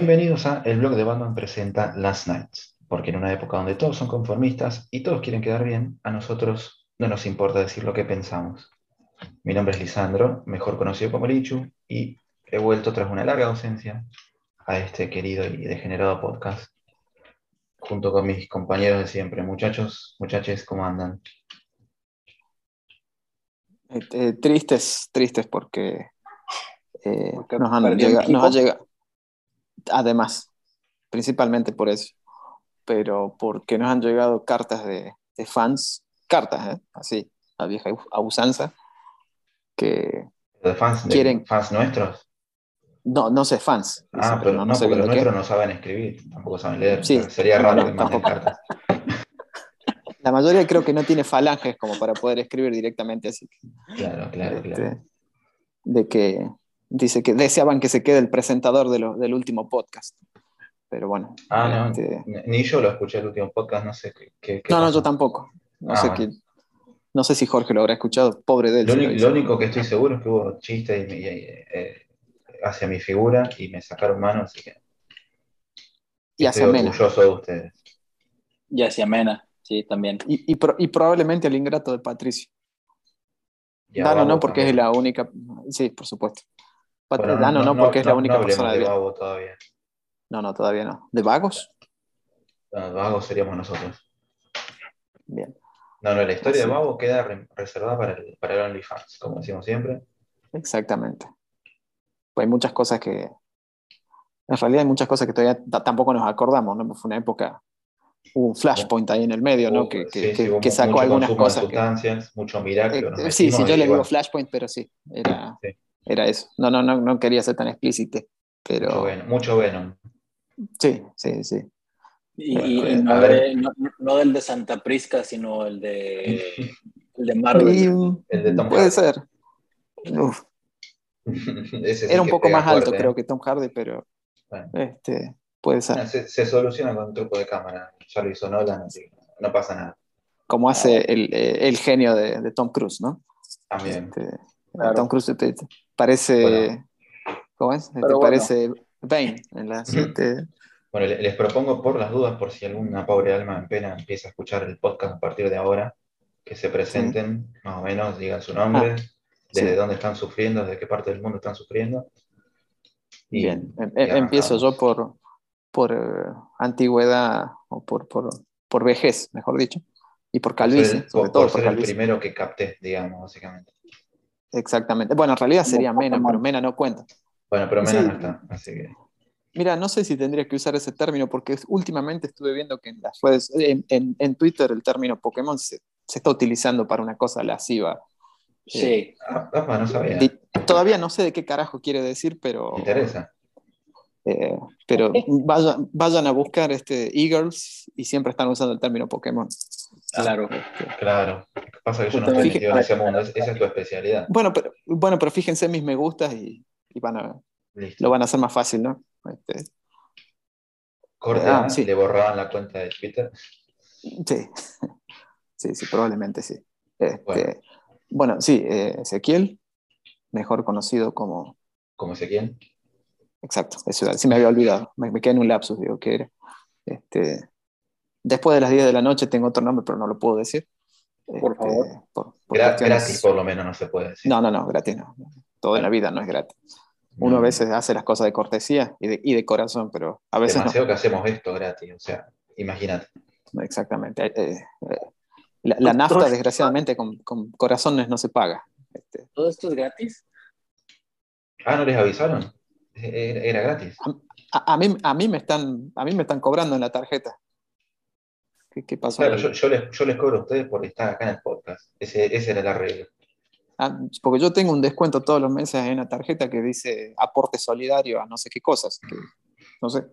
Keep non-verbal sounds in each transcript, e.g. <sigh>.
Bienvenidos a El blog de Batman presenta Last Nights, porque en una época donde todos son conformistas y todos quieren quedar bien, a nosotros no nos importa decir lo que pensamos. Mi nombre es Lisandro, mejor conocido como Lichu, y he vuelto tras una larga ausencia a este querido y degenerado podcast, junto con mis compañeros de siempre. Muchachos, muchachos, ¿cómo andan? Eh, eh, tristes, tristes porque, eh, Porque nos, han nos ha llegado, además, principalmente por eso, pero porque nos han llegado cartas de, de fans, cartas, ¿eh? así, a vieja a usanza, que ¿De fans, de Quieren- fans nuestros? no, no sé, fans, Ah, pero no, sé porque los nuestros no saben escribir, tampoco saben leer. Sí. sería raro no, que manden tampoco. cartas. <laughs> La mayoría creo que no tiene falanges como para poder escribir directamente así. que, Claro, claro, este, claro. De que dice que deseaban que se quede el presentador de lo- del último podcast. Pero bueno. Ah, no, este, ni- ni yo lo escuché el último podcast, no sé qué. qué- qué No, no, yo tampoco. No Ah, sé bueno. qué- No sé si Jorge lo habrá escuchado, pobre de él. Lo, si único- hizo. lo único que estoy seguro es que hubo chistes y- y- eh, hacia mi figura y me sacaron mano, así que y hacia estoy Mena. orgulloso de ustedes. Y hacia Mena, sí, también. Y, y pro- y probablemente al ingrato de Patricio. Dano Babo no, porque es la única. Sí, por supuesto. Bueno, Dano no, porque es la única no persona de de todavía. No, no, todavía no. ¿De vagos? No, Babo seríamos nosotros. Bien. No, no, la historia Sí. de Babo queda re- reservada para el, para el OnlyFans, como decimos siempre. Exactamente. Pues hay muchas cosas que. En realidad hay muchas cosas que todavía tampoco nos acordamos, ¿no? Fue una época. Hubo un flashpoint ahí en el medio, ¿no? Que, que- sí, sacó mucho algunas de cosas. que- sustancias, mucho que Eh, eh, sí, sí, yo y le digo flashpoint, pero sí, era, Sí. Era eso. No, no, no, no quería ser tan explícito, mucho, pero Venom, mucho Venom. sí, sí, sí. Y, Eh, no, a ver. de- no, no del de Santa Prisca, sino el de, <laughs> el de Marvel. Y, El de Tom puede Hardy. ser. Uf, <laughs> Ese sí era un poco más alto, creo que Tom Hardy, pero Bueno. este, puede ser. Se, se soluciona con un truco de cámara. Ya lo hizo Nolan, así no pasa nada. Como hace el, eh, el genio de, de Tom Cruise, ¿no? También. Este, Claro. Tom Cruise te- te- parece. Bueno. ¿Cómo es? Te bueno. parece Bane en la siete. Bueno, le- les propongo por las dudas, por si alguna pobre alma en pena empieza a escuchar el podcast a partir de ahora, que se presenten, más o menos, digan su nombre, desde sí. dónde están sufriendo, desde qué parte del mundo están sufriendo. Y- Bien, em- y em- empiezo yo por, por eh, antigüedad o por, por, por vejez, mejor dicho, y por Por calvicie, el- sobre por- todo por por ser el calvicie. primero que capté, digamos, básicamente. Exactamente. Bueno, en realidad sería Mena, pero Mena no cuenta. Bueno, pero Mena Sí. no está, así que. Mira, no sé si tendría que usar ese término porque últimamente estuve viendo que en las redes, en, en- en Twitter el término Pokémon se, se está utilizando para una cosa lasciva. Sí, Ah, apa, no sabía. Di- Todavía no sé de qué carajo quiere decir, pero, Me interesa. Eh, pero vayan, vayan a buscar este Eagles y siempre están usando el término Pokémon. claro. Claro. Pasa que yo no estoy Justamente. metido en ese mundo, es- esa es tu especialidad. Bueno, pero, bueno, pero fíjense en mis me gustas y, y van a, Listo. lo van a hacer más fácil, ¿no? Este, Corte Ah, sí. le borraban la cuenta de Twitter. sí. <laughs> sí, sí, probablemente sí. Este, Bueno. bueno. sí, eh, Ezequiel, mejor conocido como... Como Ezequiel. Exacto, eso sí me había olvidado, me, me quedé en un lapsus, digo, que era. Este, después de las 10 de la noche tengo otro nombre, pero no lo puedo decir. Por Este, favor. por- por Gra- cuestiones- gratis, por lo menos, no se puede decir. No, no, no, gratis no. Todo en la vida no es gratis. Uno a No. veces hace las cosas de cortesía y de, y de corazón, pero a veces Demasiado que hacemos esto gratis, o sea, imagínate. no. Exactamente. Eh, eh, la, la nafta, desgraciadamente, con, con corazones no se paga. Este, ¿Todo esto es gratis? Ah, ¿no les avisaron? Era, era gratis. a, a mí, a, mí me están, a mí me están cobrando en la tarjeta. ¿Qué, qué pasó? Claro, yo, yo les, yo les cobro a ustedes por estar acá en el podcast. Ese, ese era el arreglo. Ah, porque yo tengo un descuento todos los meses en la tarjeta que dice aporte solidario a no sé qué cosas. que- no sé.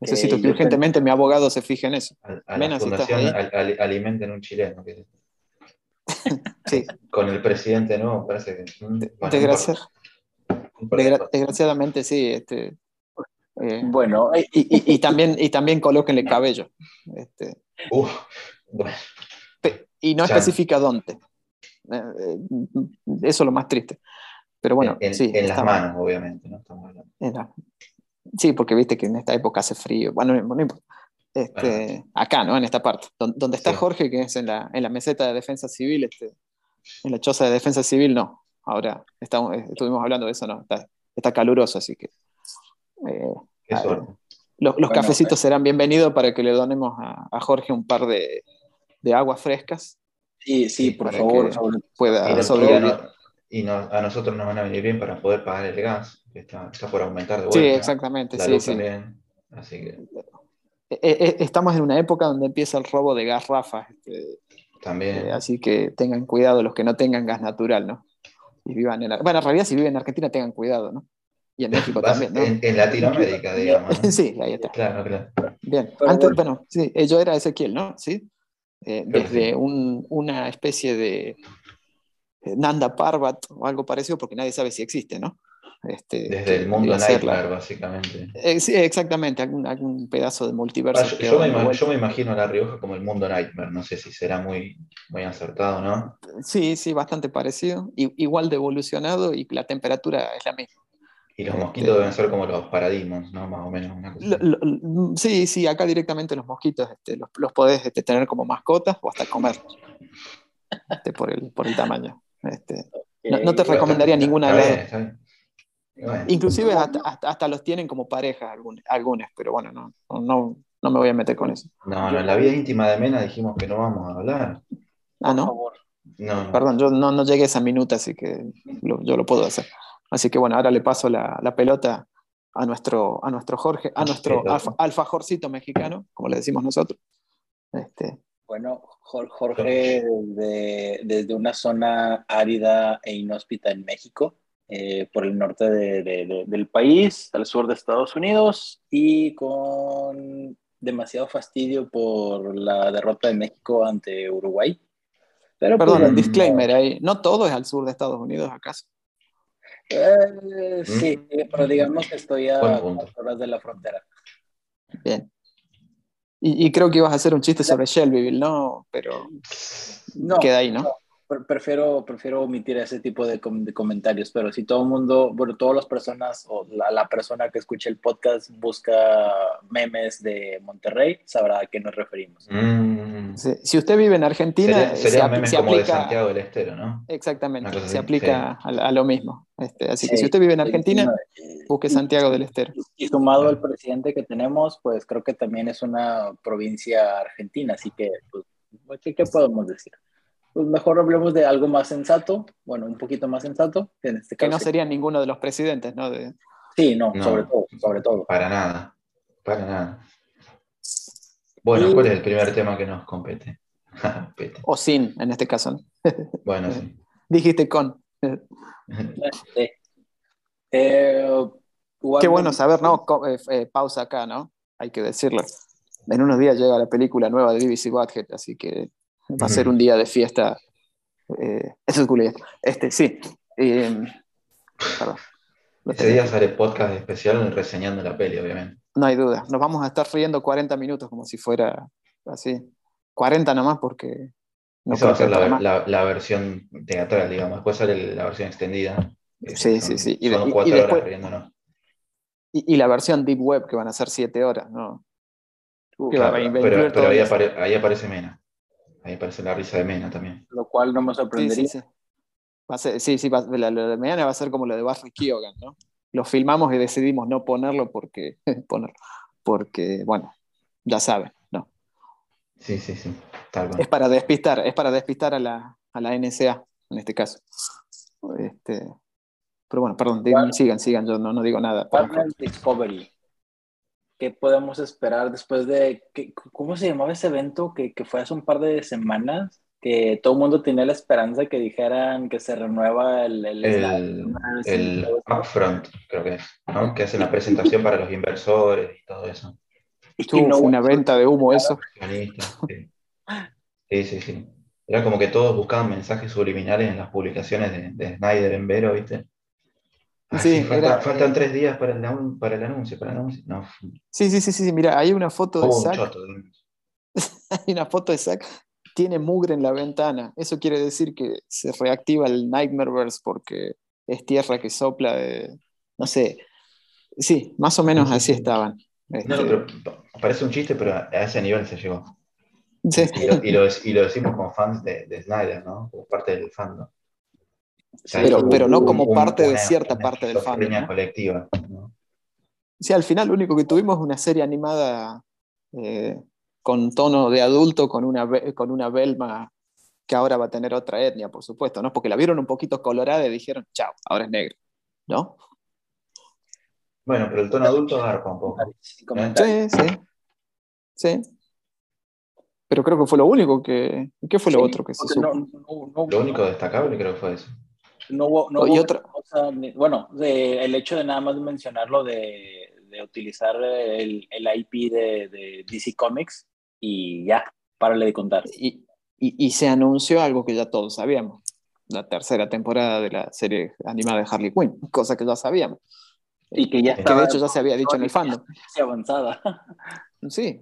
Necesito que urgentemente mi abogado se fije en eso. A, a Mena, la si estás fundación ahí. al- al- alimenten un chileno. que- <laughs> Sí, con el presidente nuevo parece que. mm, bueno, no desgracia- importa, no importa. Desgra- desgraciadamente sí. Este, eh, Bueno, y, y- y también, y también colóquenle <laughs> cabello. Este, Uf, bueno, y no Ya. especifica dónde. Eh, eh, eso es lo más triste. Pero bueno, en, sí. en las manos, obviamente, ¿no? Estamos hablando. la- Sí, porque viste que en esta época hace frío. Bueno, no, importa. Este, Acá, ¿no? En esta parte. Donde, está Jorge, que es en la, en la, meseta de defensa civil, este, en la choza de defensa civil, no. Ahora estamos, estuvimos hablando de eso, no. Está, está caluroso, así que. Eh, los, los cafecitos eh. serán bienvenidos para que le donemos a, a Jorge un par de, de aguas frescas. Sí, sí, por favor. Pueda sobrevivir. Y a nosotros nos van a venir bien para poder pagar el gas, que está, está por aumentar de vuelta. Sí, exactamente. sí, sí. Así que... Eh, eh, estamos en una época donde empieza el robo de gas Rafa. Este, también. así que tengan cuidado los que no tengan gas natural, ¿no? Y vivan en, bueno, en realidad si viven en Argentina tengan cuidado, ¿no? Y en México también, ¿no? En, Latinoamérica, <laughs> digamos. sí, ahí está. Claro, claro. Bien. Antes, bueno, sí, eh, yo era Ezequiel, ¿no? Sí. Eh, desde un, una especie de eh, Nanda Parbat o algo parecido, porque nadie sabe si existe, ¿no? Este, desde el mundo Nightmare, básicamente. sí, exactamente, algún, algún, pedazo de multiverso. yo, me yo, me imagino a La Rioja como el mundo Nightmare, no sé si será muy, muy acertado, ¿no? Sí, sí, bastante parecido, igual de evolucionado y la temperatura es la misma. Y los mosquitos este, deben ser como los paradigmas, ¿no? Más o menos. sí, sí, acá directamente los mosquitos este, los, los, podés este, tener como mascotas o hasta comerlos este, por, el, por el tamaño. Este, no, te recomendaría ninguna de las Inclusive hasta, hasta, los tienen como parejas algunas, pero bueno, no, no, no me voy a meter con eso. No, no, en la vida íntima de Mena dijimos que no vamos a hablar. Ah, ¿no? No, Perdón, yo no, no, llegué a esa minuta, así que yo lo puedo hacer. Así que bueno, ahora le paso la, la pelota a nuestro, a nuestro Jorge, a nuestro alfajorcito mexicano, como le decimos nosotros. Este. Bueno, Jorge de, desde una zona árida e inhóspita en México, eh, por el norte de, del país, al sur de Estados Unidos, y con demasiado fastidio por la derrota de México ante Uruguay. Pero, Perdón, pues, disclaimer ahí, no todo es al sur de Estados Unidos, ¿acaso? Eh, sí, pero digamos que estoy a horas de la frontera. Bien. Y, creo que ibas a hacer un chiste sobre Shelbyville, ¿no? Pero no, queda ahí, ¿no? Prefiero, prefiero omitir ese tipo de, comentarios, pero si todo el mundo, bueno, todas las personas o la, persona que escuche el podcast busca memes de Monterrey, sabrá a qué nos referimos. Mm. si usted vive en Argentina, sería, memes como de Santiago del Estero, ¿no? Exactamente, se aplica a, lo mismo. Este, así que si usted vive en Argentina, busque Santiago del Estero. Y sumado al presidente que tenemos, pues creo que también es una provincia argentina, así que, pues, qué podemos decir? Pues mejor hablemos de algo más sensato, bueno, un poquito más sensato, que en este caso. Que no sería ninguno de los presidentes, ¿no? Sí, no, sobre todo, sobre todo. Para nada, para nada. Bueno, ¿cuál es el primer tema que nos compete? <laughs> o sin, en este caso. <laughs> bueno, sí. Dijiste con. <laughs> Eh, Qué bueno saber, ¿no? Eh, eh, pausa acá, ¿no? Hay que decirlo. En unos días llega la película nueva de BBC Badhead, así que Va a ser un día de fiesta. Eh, eso es cool. Este, sí. Eh, Ese día sale podcast especial reseñando la peli, obviamente. No hay duda. Nos vamos a estar riendo 40 minutos como si fuera así. 40 nomás porque... No Esa va a ser la, la, versión teatral, digamos. Después sale la versión extendida. Sí, sí, sí. Y, son cuatro horas riéndonos. Y, la versión Deep Web, que van a ser 7 horas, ¿no? pero, pero ahí, ahí, aparece Mena. Ahí parece la risa de Mena también. Lo cual no me sorprendería. Sí, sí, Va a ser, sí, sí la, de Mena va a ser como lo de Barry Keoghan, ¿no? Lo filmamos y decidimos no ponerlo porque, <laughs> ponerlo, porque bueno, ya saben, ¿no? Sí, sí, sí. Es para despistar, es para despistar a la, a la NSA, en este caso. Este, pero bueno, perdón, sigan, sigan, yo no, no digo nada. Discovery ¿Qué podemos esperar después de, ¿cómo se llamaba ese evento que, que, fue hace un par de semanas? Que todo el mundo tenía la esperanza de que dijeran que se renueva el... El, el, upfront, creo que es, ¿no? Que hacen la presentación para los inversores y todo eso. Y fue una venta de humo eso. Sí. sí, sí, Era como que todos buscaban mensajes subliminales en las publicaciones de, de Snyder en Vero, ¿viste? Sí, faltan tres días para el, para el anuncio, para el anuncio. No. Sí, sí, sí, sí, mira, hay una foto de Zack. <laughs> hay una foto de Zack, tiene mugre en la ventana. Eso quiere decir que se reactiva el Nightmareverse porque es tierra que sopla de, no sé, Sí, más o menos así estaban. No, Este, no, pero parece un chiste, pero a ese nivel se llegó. sí. Y lo, y lo, y lo decimos como fans de, de Snyder, ¿no? Como parte del fandom. O sea, Pero- no como un- parte de cierta una parte del fandom, colectiva, ¿no? Sí, al final lo único que tuvimos es una serie animada eh, con tono de adulto, con una, con una Belma que ahora va a tener otra etnia, por supuesto, ¿no? Porque la vieron un poquito colorada y dijeron, chao, ahora es negro, ¿no? Bueno, pero el tono adulto garpa un poco. Sí, sí. Sí. Pero creo que fue lo único que... ¿Qué fue lo Sí, otro que se porque supo? no, no- no- Lo único destacable creo que fue eso. No hubo, no Y hubo otra- cosa bueno, de- el hecho de nada más mencionarlo de, de utilizar el, el IP de, de DC Comics y ya, párale de contar. Y, y- y se anunció algo que ya todos sabíamos. La tercera temporada de la serie animada de Harley Quinn, cosa que ya sabíamos. Y que ya de Que de estaba hecho ya se había dicho en el fandom. <laughs> avanzada. Sí,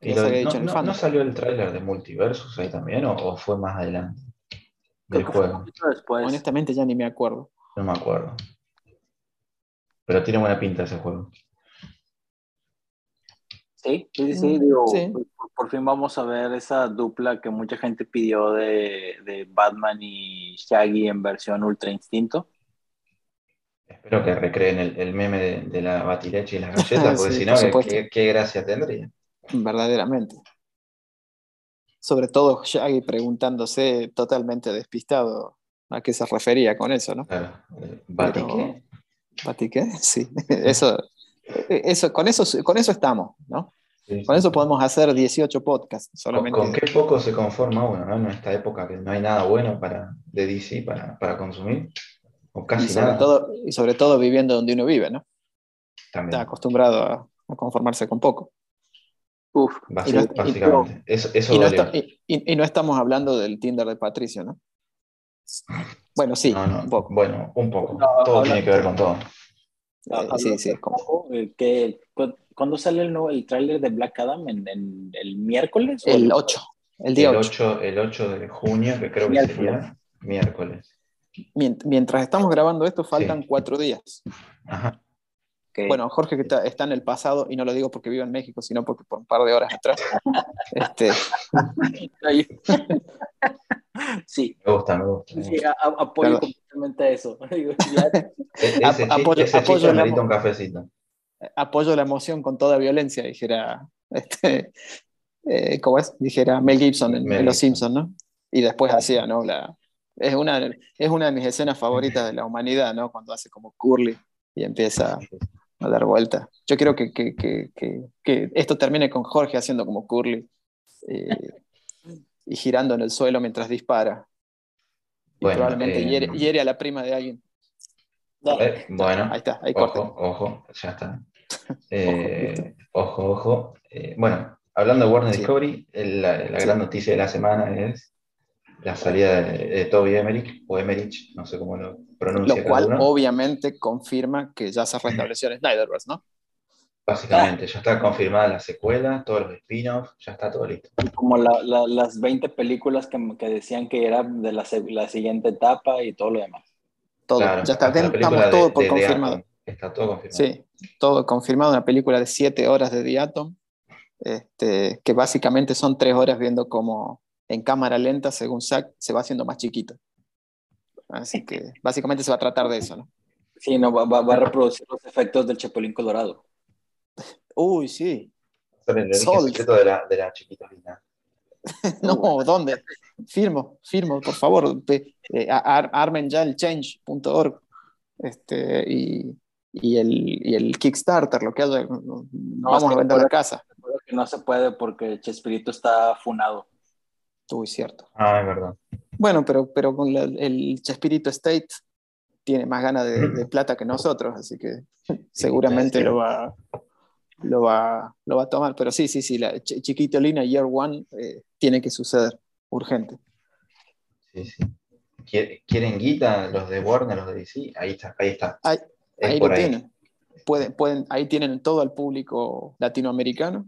Y Ya lo- se había no, dicho en el no- fandom. ¿no salió el tráiler de Multiversus ahí también o, o fue más adelante del Creo que fue un juego? poquito después. honestamente ya ni me acuerdo. No me acuerdo. Pero tiene buena pinta ese juego. Sí, sí, sí, Mm, digo, sí. Por, por fin vamos a ver esa dupla que mucha gente pidió de, de Batman y Shaggy en versión Ultra Instinto. Espero que recreen el, el meme de, de la batileche y las galletas, <laughs> porque Sí, si por no, supuesto. ¿qué, qué gracia tendría? verdaderamente. Sobre todo Shaggy preguntándose totalmente despistado a qué se refería con eso, ¿no? Claro. eh, ¿Bati Pero- qué? ¿Bati qué? Sí, <laughs> eso, eso, con, eso, con eso estamos, ¿no? Sí, Con sí. eso podemos hacer 18 podcasts ¿Con, solamente. con qué poco se conforma uno, ¿no? En esta época que no hay nada bueno para, de DC para, para consumir. O y, casi sobre nada. todo, y sobre todo viviendo donde uno vive, ¿no? también. Está acostumbrado a, a conformarse con poco. Uf, Basi- y no- y- básicamente. eso eso Y no, esta- y- no estamos hablando del Tinder de Patricio, ¿no? Bueno, sí, No, no, un poco. Bueno, un poco. No, todo habla- tiene que ver con todo. Eh, sí, sí, como- eh, que, ¿Cuándo sale el, nuevo, el tráiler de Black Adam? ¿En, en el miércoles? el 8, el día El 8. 8, el 8 de junio, que creo que Miércoles. sería miércoles. Mient- Mientras estamos grabando esto, faltan Sí. cuatro días. Ajá. Bueno, Jorge que está, está en el pasado, y no lo digo porque vive en México, sino porque por un par de horas atrás. <laughs> este, sí, Me gusta, me gusta. me sí, gusta. a- a- apoyo Claro. completamente eso. <laughs> E- Ese, Ap- chiste- apoyo- ese apoyo amor. un cafecito. apoyo la emoción con toda violencia, dijera, este, eh, ¿cómo es? Dijera Mel Gibson en, Mel en Los Gibson. Simpsons, ¿no? Y después hacía, ¿no? La, es, una, es una de mis escenas favoritas de la humanidad, ¿no? Cuando hace como curly y empieza a dar vuelta. Yo quiero que, que, que, que, esto termine con Jorge haciendo como curly eh, y girando en el suelo mientras dispara. Y probablemente eh, hiere, hiere a la prima de alguien. Eh, bueno, Ahí está, ahí corta. ojo, ojo, ya está. <laughs> Eh, ojo, ojo. Eh, bueno, hablando de Warner Sí. Discovery, la, la Sí. gran noticia de la semana es la salida de, de Toby Emmerich, o Emmerich, no sé cómo lo pronuncia Lo cual obviamente confirma que ya se restableció en Snyderverse, ¿no? Básicamente, ya está confirmada la secuela, todos los spin-offs, ya está todo listo. como la- la- las 20 películas que, que decían que era de la, la siguiente etapa y todo lo demás. Todo. Claro, ya está, estamos todo de- por de confirmado. Atom, Está todo confirmado. Sí, todo confirmado. Una película de siete horas de The Atom, este, que básicamente son tres horas viendo cómo en cámara lenta, según Zack, se va haciendo más chiquito. Así que básicamente se va a tratar de eso, ¿no? Sí, no, va, va- va a reproducir los efectos del Chapulín Colorado. Uy, sí. El secreto de la, de la chiquitolina. <laughs> No, ¿dónde? Firmo, firmo, por favor. Eh, ar- armen ya el change.org este, y, y, el, y el Kickstarter, lo que haya. Vamos es a vender la casa. Que no se puede porque Chespirito está funado. Uy, cierto. Ah, es verdad. Bueno, pero, pero con la- el Chespirito State tiene más ganas de, de plata que nosotros, así que <laughs> seguramente lo va, lo, va, lo va a tomar. Pero sí, sí, sí, la Ch- Chiquitolina Year One eh, tiene que suceder, urgente. Sí, sí. ¿Quiere- ¿Quieren guita los de Warner, los de DC? Ahí está, ahí está. Ahí, Es ahí lo tienen. Pueden, pueden, ahí tienen todo el público latinoamericano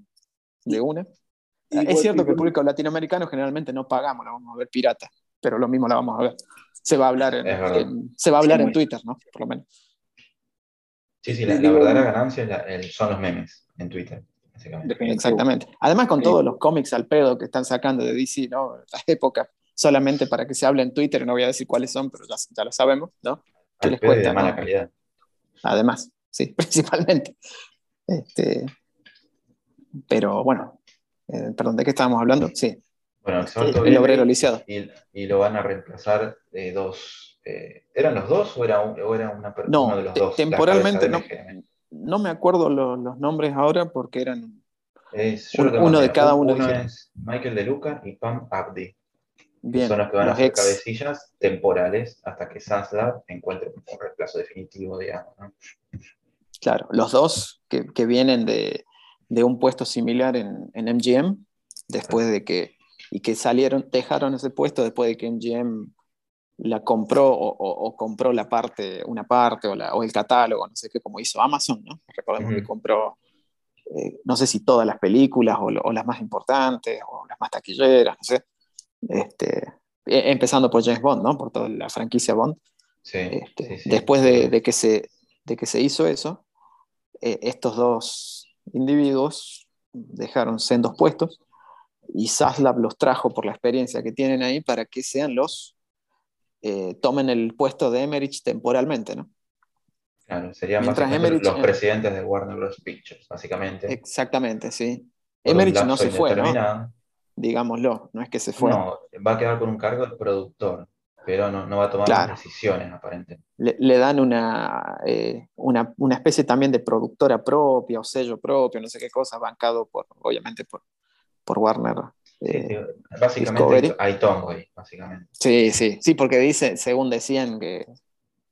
de una. es cierto que el público latinoamericano generalmente no pagamos, la vamos a ver pirata, pero lo mismo la vamos a ver. Se va a hablar en, se va a hablar Sí, en Twitter, ¿no? Por lo menos. Sí, sí, la, la verdadera ganancia es la- el- son los memes en Twitter. Exactamente. Además, con Sí. todos los cómics al pedo que están sacando de DC, ¿no? <laughs> Las épocas, solamente para que se hable en Twitter, no voy a decir cuáles son, pero ya, ya lo sabemos, ¿no? ¿Qué Al les de mala no? calidad. Además, sí, <laughs> principalmente. Este, pero bueno, eh, perdón, ¿de qué estábamos hablando? Sí, Bueno, el, Exhorto el viene obrero lisiado. y, y lo van a reemplazar de dos. eh, ¿Eran los dos o era, un- o era una No, uno de los dos? temporalmente no. MGM? No me acuerdo lo- los nombres ahora porque eran Es- Un- uno de cada uno Uno dijeron. es Michael De Luca y Pam Abdi. bien. son los que van a ex- cabecillas temporales hasta que Zaslav encuentre un reemplazo definitivo, digamos. ¿no? Claro, los dos que, que vienen de, de un puesto similar en, en MGM, después de que, y que salieron, dejaron ese puesto después de que MGM la compró o, o- o compró la parte, una parte o, la- o el catálogo, no sé qué, como hizo Amazon, ¿no? Recordemos Ujú. que compró, eh, no sé si todas las películas o, las más importantes o las más taquilleras, no sé. Este, eh, empezando por James Bond, ¿no? Por toda la franquicia Bond. Sí, Este, sí, sí. después de, de que se, de que se hizo eso, eh, estos dos individuos dejaron sendos puestos y Zaslav los trajo por la experiencia que tienen ahí para que sean los, eh, tomen el puesto de Emmerich temporalmente, ¿no? Claro, serían básicamente Emmerich- los presidentes de Warner Bros. Pictures, básicamente. Exactamente, sí. por Emmerich no se fue, ¿no? Digámoslo, no es que se fue. No, va a quedar con un cargo de productor, pero no, no va a tomar Claro. decisiones, aparentemente. le, le dan una, eh, una, una especie también de productora propia o sello propio, no sé qué cosa, bancado por, obviamente por, por Warner. Eh, sí, básicamente Discovery. hay Tomboy, básicamente. sí, sí, sí, porque dice, según decían, que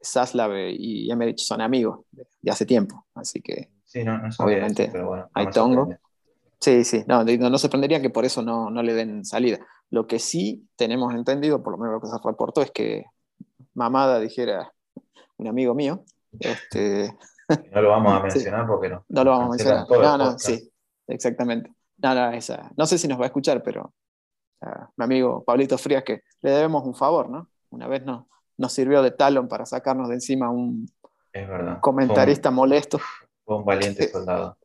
Zaslav y Emmerich son amigos de, hace tiempo, así que Sí, no, no Obviamente, eso, pero bueno, no hay tongo. sí, sí, no, no, no sorprendería que por eso no, no le den salida. Lo que sí tenemos entendido, por lo menos lo que se reportó, es que Mamada dijera un amigo mío, este, <laughs> No lo vamos a <laughs> Sí. mencionar porque no. No lo vamos a mencionar. No, no, sí, exactamente. No, no, esa. No sé si nos va a escuchar, pero mi amigo Pablito Frías, que le debemos un favor, ¿no? Una vez no, nos sirvió de talón para sacarnos de encima un Es verdad. comentarista molesto. Fue un, fue un valiente soldado.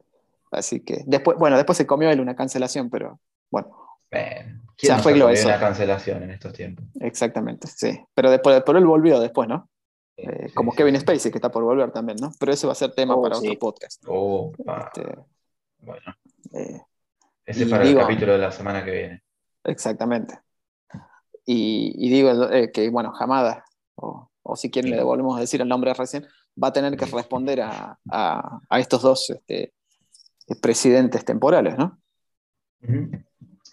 Así que después, bueno, después se comió él una cancelación, pero bueno, Se ¿quién nos arregló eso. una cancelación en estos tiempos? exactamente, sí. Pero después, pero él volvió después, ¿no? Eh, Sí, como sí, Kevin sí. Spacey, que está por volver también, ¿no? Pero ese va a ser tema Oh, para sí. otro podcast. Este, bueno, eh, ese es para digo- el capítulo de la semana que viene. Exactamente. Y, y digo eh, que, bueno, Hamada, o, o si quieren le devolvemos a decir el nombre recién, va a tener que responder a, a- a estos dos este, presidentes temporales, ¿no?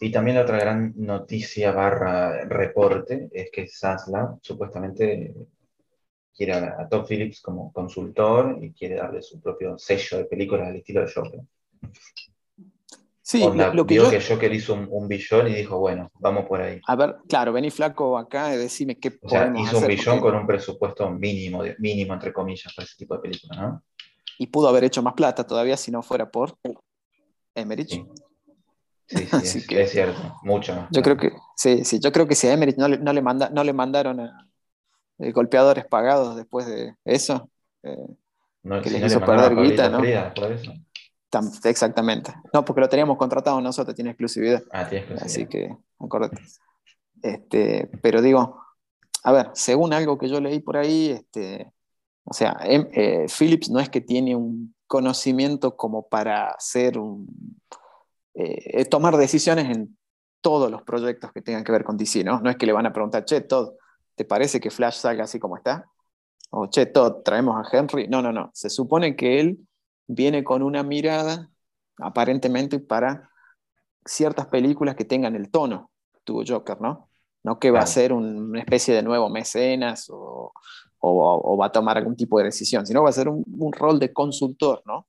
Y también la otra gran noticia barra reporte es que Zaslav supuestamente quiere a, a Todd Phillips como consultor y quiere darle su propio sello de películas al estilo de Joker. Sí, Onda, lo, lo que vio yo... que Joker hizo un, un billón y dijo, bueno, vamos por ahí. A ver, claro, vení flaco acá y decime qué O sea, podemos hizo un billón porque- con un presupuesto mínimo, mínimo entre comillas, para ese tipo de películas, ¿no? Y pudo haber hecho más plata todavía si no fuera por Emmerich. Sí. Sí, sí, <laughs> Así es, que- es cierto, mucho más. Yo creo que, sí, sí, yo creo que si a Emmerich no le, no le, manda, no le mandaron a, eh, golpeadores pagados después de eso, eh, no, que si les no hizo por eso. Tam- exactamente. No, porque lo teníamos contratado nosotros, tiene exclusividad. Ah, tienes que Así que, acuérdate. Este, pero digo, a ver, según algo que yo leí por ahí, este, o sea, em- eh, Philips no es que tiene un conocimiento como para hacer un, eh, tomar decisiones en todos los proyectos que tengan que ver con DC, ¿no? No es que le van a preguntar, che, Todd, ¿te parece que Flash salga así como está? O, che, Todd, traemos a Henry. No, no, no. Se supone que él viene con una mirada, aparentemente, para ciertas películas que tengan el tono tuvo Joker, ¿no? No que va a ser un- una especie de nuevo mecenas o, o- o va a tomar algún tipo de decisión, sino va a ser un, un rol de consultor, ¿no?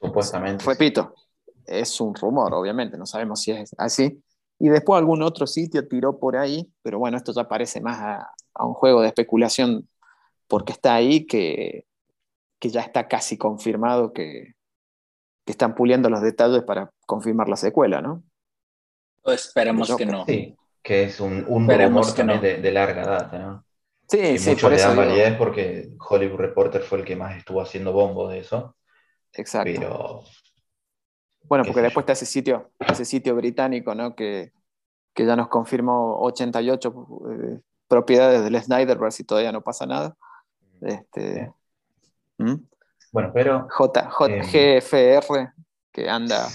Supuestamente. Repito, es un rumor, obviamente, no sabemos si es así. Y después algún otro sitio tiró por ahí, pero bueno, esto ya parece más a, a un juego de especulación porque está ahí que, que ya está casi confirmado que, que están puliendo los detalles para confirmar la secuela, ¿no? Esperemos Yo que no. Sí, que es un, un Esperemos rumor que también no. de, de larga data, ¿no? Sí, que sí, muchos por le eso dan digo. validez porque Hollywood Reporter fue el que más estuvo haciendo bombo de eso, Exacto. pero Bueno, porque después yo. está ese sitio, ese sitio británico, ¿no? Que, que ya nos confirmó 88 eh, propiedades del Snyderverse y todavía no pasa nada. Este, ¿Mm? bueno, pero J, J- Em. GFR, que anda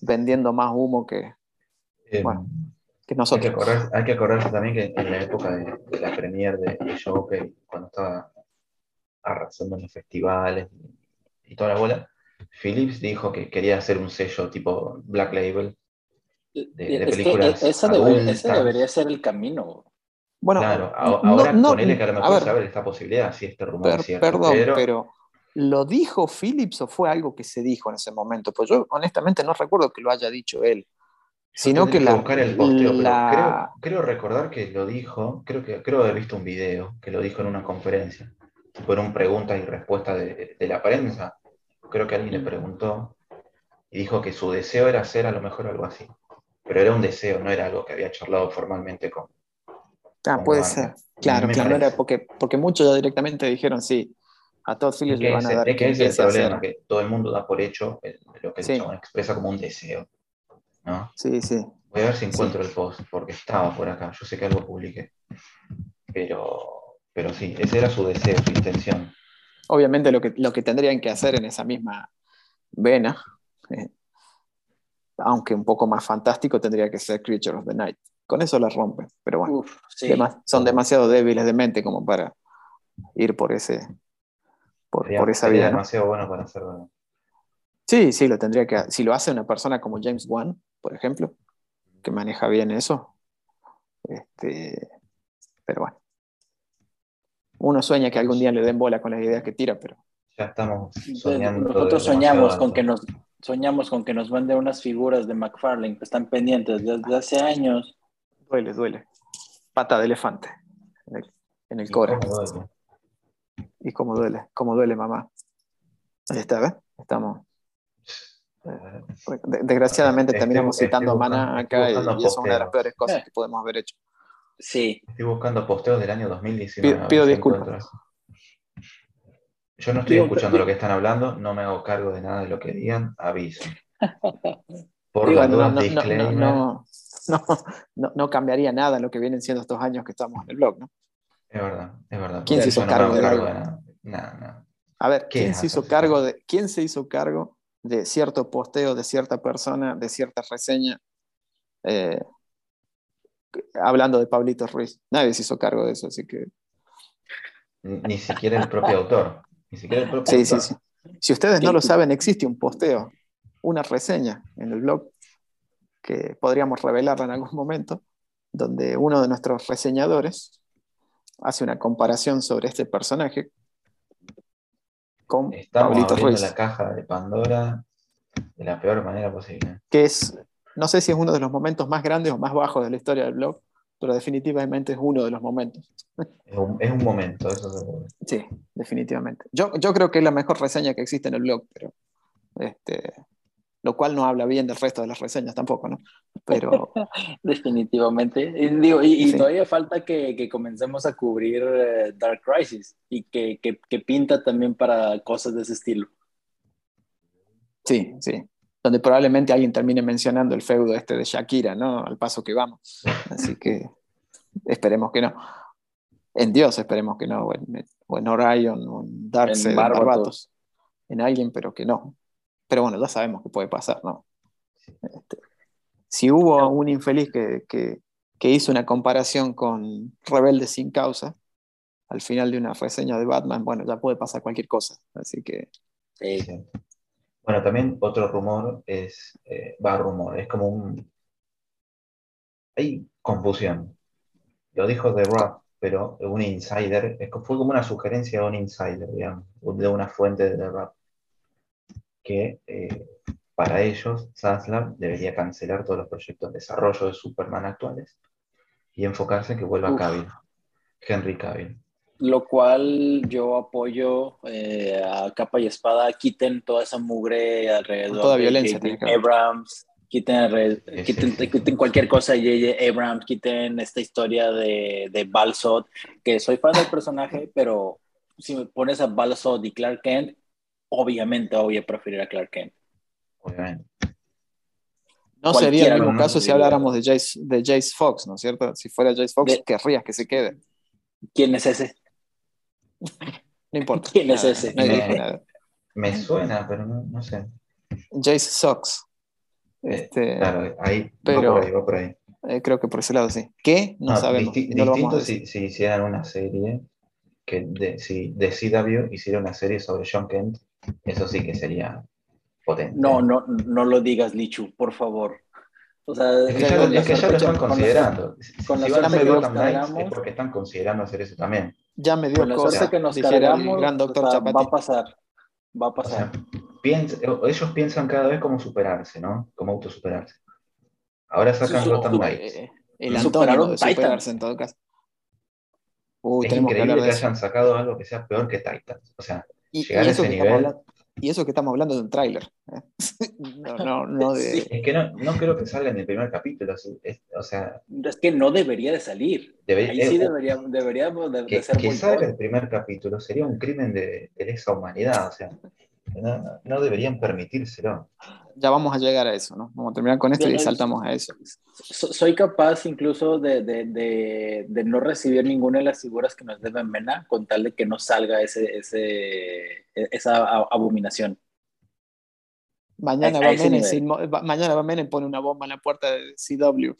vendiendo más humo que, eh, Bueno, que hay, que nosotros. acordarse, hay que acordarse también que en la época de, de la premiere de, de Joker, cuando estaba arrasando en los festivales y, toda la bola, Philips dijo que quería hacer un sello tipo Black Label de- de es que películas e- esa debe- ese debería ser el camino. Bueno, Claro, a- no- ahora no- ponele que a lo a mejor ver, se abre esta posibilidad, si este rumor Per- es cierto. perdón, pero, pero... ¿lo dijo Phillips o fue algo que se dijo en ese momento? Pues yo honestamente no recuerdo que lo haya dicho él, yo sino que la, buscar el posteo, pero la- creo, creo recordar que lo dijo, creo que creo haber visto un video que lo dijo en una conferencia, por un pregunta y respuesta de, de la prensa. Creo que alguien le preguntó y dijo que su deseo era hacer a lo mejor algo así. Pero era un deseo, no era algo que había charlado formalmente con. Ah, con puede ser. Claro, claro, no era porque, porque muchos ya directamente dijeron sí. A Todd Phillips le van a dar es que es el a problema, que todo el mundo da por hecho el- lo que el Sí. chabón expresa como un deseo. ¿no? Sí, sí. Voy a ver si Sí. encuentro el post, porque estaba por acá. Yo sé que algo publiqué. Pero, pero sí, ese era su deseo, su intención. Obviamente lo que, lo que tendrían que hacer en esa misma vena, eh, aunque un poco más fantástico, tendría que ser Creature of the Night. Con eso la rompen, pero bueno, Uf, sí. dema- son demasiado débiles de mente como para ir por ese por, Sería, por esa sería vía. ¿no? demasiado bueno para hacerlo. Sí, sí, lo tendría que. Si lo hace una persona como James Wan, por ejemplo, que maneja bien eso. Este, pero bueno. Uno sueña que algún día le den bola con las ideas que tira, pero Ya estamos soñando. nosotros soñamos alto. con que nos soñamos con que nos mande unas figuras de McFarlane que están pendientes desde hace años. duele, duele. Pata de elefante en el, en el Y core. duele. Y cómo duele, cómo duele, mamá. Ahí está, ¿ves? Estamos. Eh, de- Desgraciadamente terminamos citando a buscando- Maná estoy acá y, y eso es una de las peores cosas Eh. que podemos haber hecho. Sí, Estoy buscando posteos del año 2019. Pido- a pido disculpas. Yo no estoy escuchando lo que están hablando, no me hago cargo de nada de lo que digan, aviso. <laughs> Por Digo, las no, dudas, no, disclaimer. no, no, no- no cambiaría nada lo que vienen siendo estos años que estamos en el blog, ¿no? Es verdad, es verdad. ¿Quién se hizo no cargo de algo? nada. Nada. A ver, ¿Qué ¿quién se hizo cargo de quién se hizo cargo de cierto posteo, de cierta persona, de cierta reseña? eh, hablando de Pablito Ruiz. Nadie se hizo cargo de eso, así que Ni siquiera el propio autor. Ni siquiera el propio sí, sí, autor. sí. Si ustedes no lo saben, existe un posteo, una reseña en el blog que podríamos revelarla en algún momento, donde uno de nuestros reseñadores hace una comparación sobre este personaje con Estamos Pablito abriendo Ruiz, la caja de Pandora de la peor manera posible. que es, no sé si es uno de los momentos más grandes o más bajos de la historia del blog, pero definitivamente es uno de los momentos. Es un, es un momento, eso seguro. Sí, definitivamente. Yo, yo creo que es la mejor reseña que existe en el blog, pero este, lo cual no habla bien del resto de las reseñas tampoco, ¿no? Pero <laughs> definitivamente. Y, digo, y, y Sí. todavía falta que, que comencemos a cubrir eh, Dark Crisis y que, que, que pinta también para cosas de ese estilo. sí, sí. Donde probablemente alguien termine mencionando el feudo este de Shakira, ¿no? Al paso que vamos. Así que esperemos que no. En Dios esperemos que no, o en, o en Orion, o en Darkseid, en Barbatos. Barbatos. En alguien, pero que no. Pero bueno, ya sabemos que puede pasar, ¿no? Este, si hubo un infeliz que, que- que hizo una comparación con Rebelde sin causa, al final de una reseña de Batman, bueno, ya puede pasar cualquier cosa. Así que, Sí. Sí. Bueno, también otro rumor es, eh, va rumor, es como un... Hay confusión. Lo dijo The Rock, pero un insider, es, fue como una sugerencia de un insider, digamos, de una fuente de The Rock, que eh, para ellos Zaslav debería cancelar todos los proyectos de desarrollo de Superman actuales y enfocarse en que vuelva Uf. Cavill, Henry Cavill. Lo cual yo apoyo eh, a capa y espada, quiten toda esa mugre alrededor Toda de violencia tiene que. Abrams, Quiten, quiten, quiten cualquier cosa de J.J. Abrams, quiten esta historia de, de Balsot, que soy fan del personaje, pero si me pones a Balsot y Clark Kent, obviamente voy a preferir a Clark Kent. Obviamente. No sería el mismo ¿no? caso si habláramos de Jace, de Jace Fox, ¿no es cierto? Si fuera Jace Fox, De- querrías que se quede. ¿Quién es ese? No importa. <laughs> ¿Quién es ese? nadie Me-. Me suena, pero no, no sé. Jace Sox. Eh, Este, Claro, ahí pero- va por ahí, va por ahí. eh, creo que por ese lado sí. ¿Qué? No, No, sabemos. disti- no distinto si, si hicieran una serie, que de, si de CW hiciera una serie sobre John Kent, eso sí que sería potente. No, no, no lo digas, Lichu, por favor. O sea, Es que es que ya lo están con la considerando. Si con la si van a suerte hacer que Gotham nos Knights es porque están considerando hacer eso también. Ya me dio Con la cosa, que nos dijera el cargamos, gran o doctor sea, va a pasar, va a O sea, pasar. piensa- ellos piensan cada vez cómo superarse, ¿no? Cómo autosuperarse. Ahora sacan Su- Gotham Knights. Eh, el Superaron de superarse en todo caso. Uy, Es que increíble que, de eso. hayan sacado algo que sea peor que Titans. O sea, Y, y eso ese que estamos nivel. hablando, y eso que estamos hablando de un tráiler. ¿eh? <laughs> no, no, no de... Sí. es que no, no creo que salga en el primer capítulo. es- o sea, Es que no debería de salir. debe- Ahí sí eh, debería, deberíamos de, de que, ser que salga el primer capítulo sería un crimen de, de lesa humanidad. O sea, no- no deberían permitírselo. Ya vamos a llegar a eso, ¿no? Vamos a terminar con esto y saltamos a eso. So- soy capaz incluso de, de, de, de no recibir ninguna de las figuras que nos deben Mena con tal de que no salga ese, ese, esa abominación. Mañana A- va, a ese Menem va- mañana va Menem pone una bomba en la puerta de CW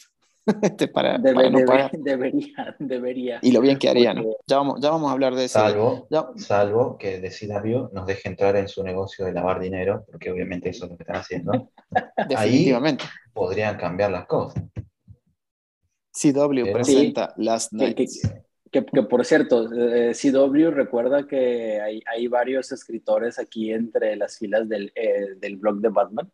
<laughs> Este, para, Debe- para no debe- pagar. <laughs> debería, debería. Y lo bien que haría, ¿no? Porque- Ya vamos, ya vamos a hablar de eso. Salvo, Ya- salvo que de CW nos deje entrar en su negocio de lavar dinero, porque obviamente eso es lo que están haciendo. <laughs> definitivamente. Podrían cambiar las cosas. CW Sí. presenta Last Que, que- Nights. que- que, por cierto, eh, CW recuerda que hay, hay varios escritores aquí entre las filas del, eh, del blog de Batman.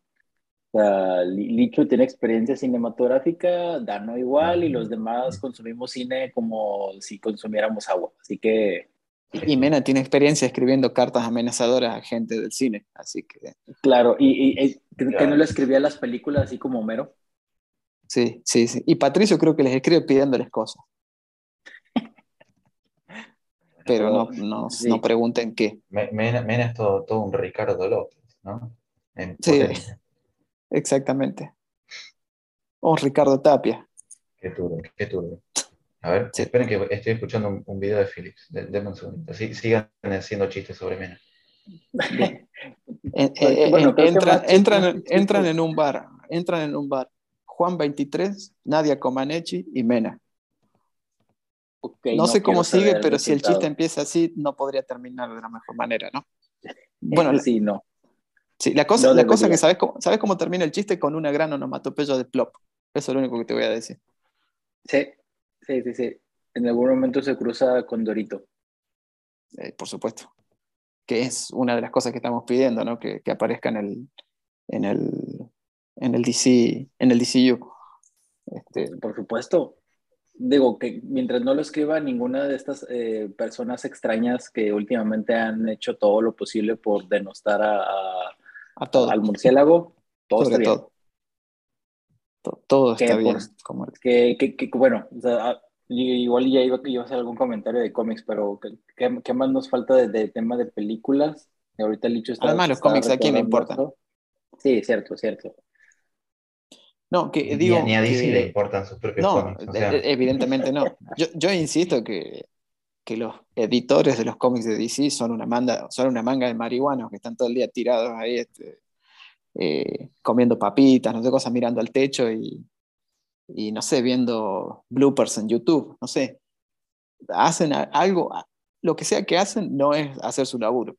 O sea, Li- Licho tiene experiencia cinematográfica, Dano igual, y los demás consumimos cine como si consumiéramos agua. Así que, Y Mena tiene experiencia escribiendo cartas amenazadoras a gente del cine, así que claro, y, y- y- que no le escribía las películas así como Homero. sí, sí, sí. Y Patricio creo que les escribe pidiéndoles cosas. <laughs> Pero no, no, Sí. no pregunten qué. Me- Mena, Mena es todo, todo un Ricardo López, ¿no? En Sí. potencia. Exactamente. O Ricardo Tapia. Qué turbio, qué turbio. A ver, Sí. esperen que estoy escuchando un, un video de Philips. De- Denme un segundito. Sí, sigan haciendo chistes sobre Mena. En- eh, eh, Bueno, entran, entran, en- entran en un bar, entran en un bar. Juan 23, Nadia Comaneci y Mena. No, sé cómo sigue, pero si el chiste empieza así, no podría terminar de la mejor manera, ¿no? <laughs> Bueno, la, sí, no. Sí, la cosa, no la cosa que sabes cómo, sabes cómo termina el chiste con una gran onomatopeya de plop. Eso es lo único que te voy a decir. Sí, sí, sí, sí. En algún momento se cruza con Dorito. Eh, por supuesto. Que es una de las cosas que estamos pidiendo, ¿no? Que, que aparezca en el, en el, en el DC, en el DCU. Este, Por supuesto. Digo que mientras no lo escriba ninguna de estas eh, personas extrañas que últimamente han hecho todo lo posible por denostar a, a- a todo. al murciélago, todo sobre está bien. todo. To- Todo Que está bien. como- Que, que- que, bueno, o sea, ah, igual ya iba, iba a hacer algún comentario de cómics, pero ¿qué, qué- más nos falta de, de tema de películas? Y ahorita el Licho está. Además, los está cómics, ¿a quién le esto. Sí, cierto, cierto. No, que Ni- digo. ni a DC que- le importan sus propios No, cómics. o sea, e- evidentemente no. Yo, yo insisto que, que los editores de los cómics de DC son una, manda, son una manga de marihuanos que están todo el día tirados ahí este, eh, comiendo papitas, no sé, cosas, mirando al techo y, y no sé, viendo bloopers en YouTube, no sé. Hacen algo, lo que sea que hacen no es hacer su laburo.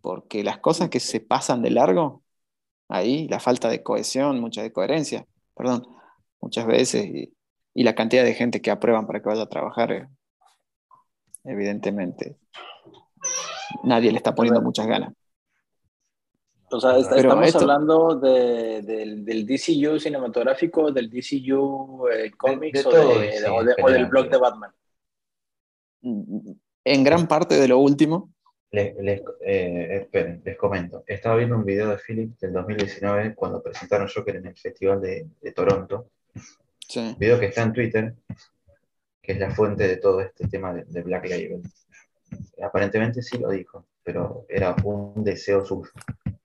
Porque las cosas que se pasan de largo, ahí, la falta de cohesión, mucha de coherencia, perdón, muchas veces, y, y la cantidad de gente que aprueban para que vaya a trabajar, eh, evidentemente, nadie le está poniendo muchas ganas. O sea, está- estamos esto- hablando de- del, del DCU cinematográfico, del DCU eh, Comics de de- o en de- o del blog de. Batman. En gran parte de lo último, Les, les, eh, esperen, les comento. Estaba viendo un video de Philip del 2019 cuando presentaron Joker en el Festival de, de Toronto. Sí. Video que está en Twitter, que es la fuente de todo este tema de, de Black Label. Aparentemente sí lo dijo, pero era un deseo suyo.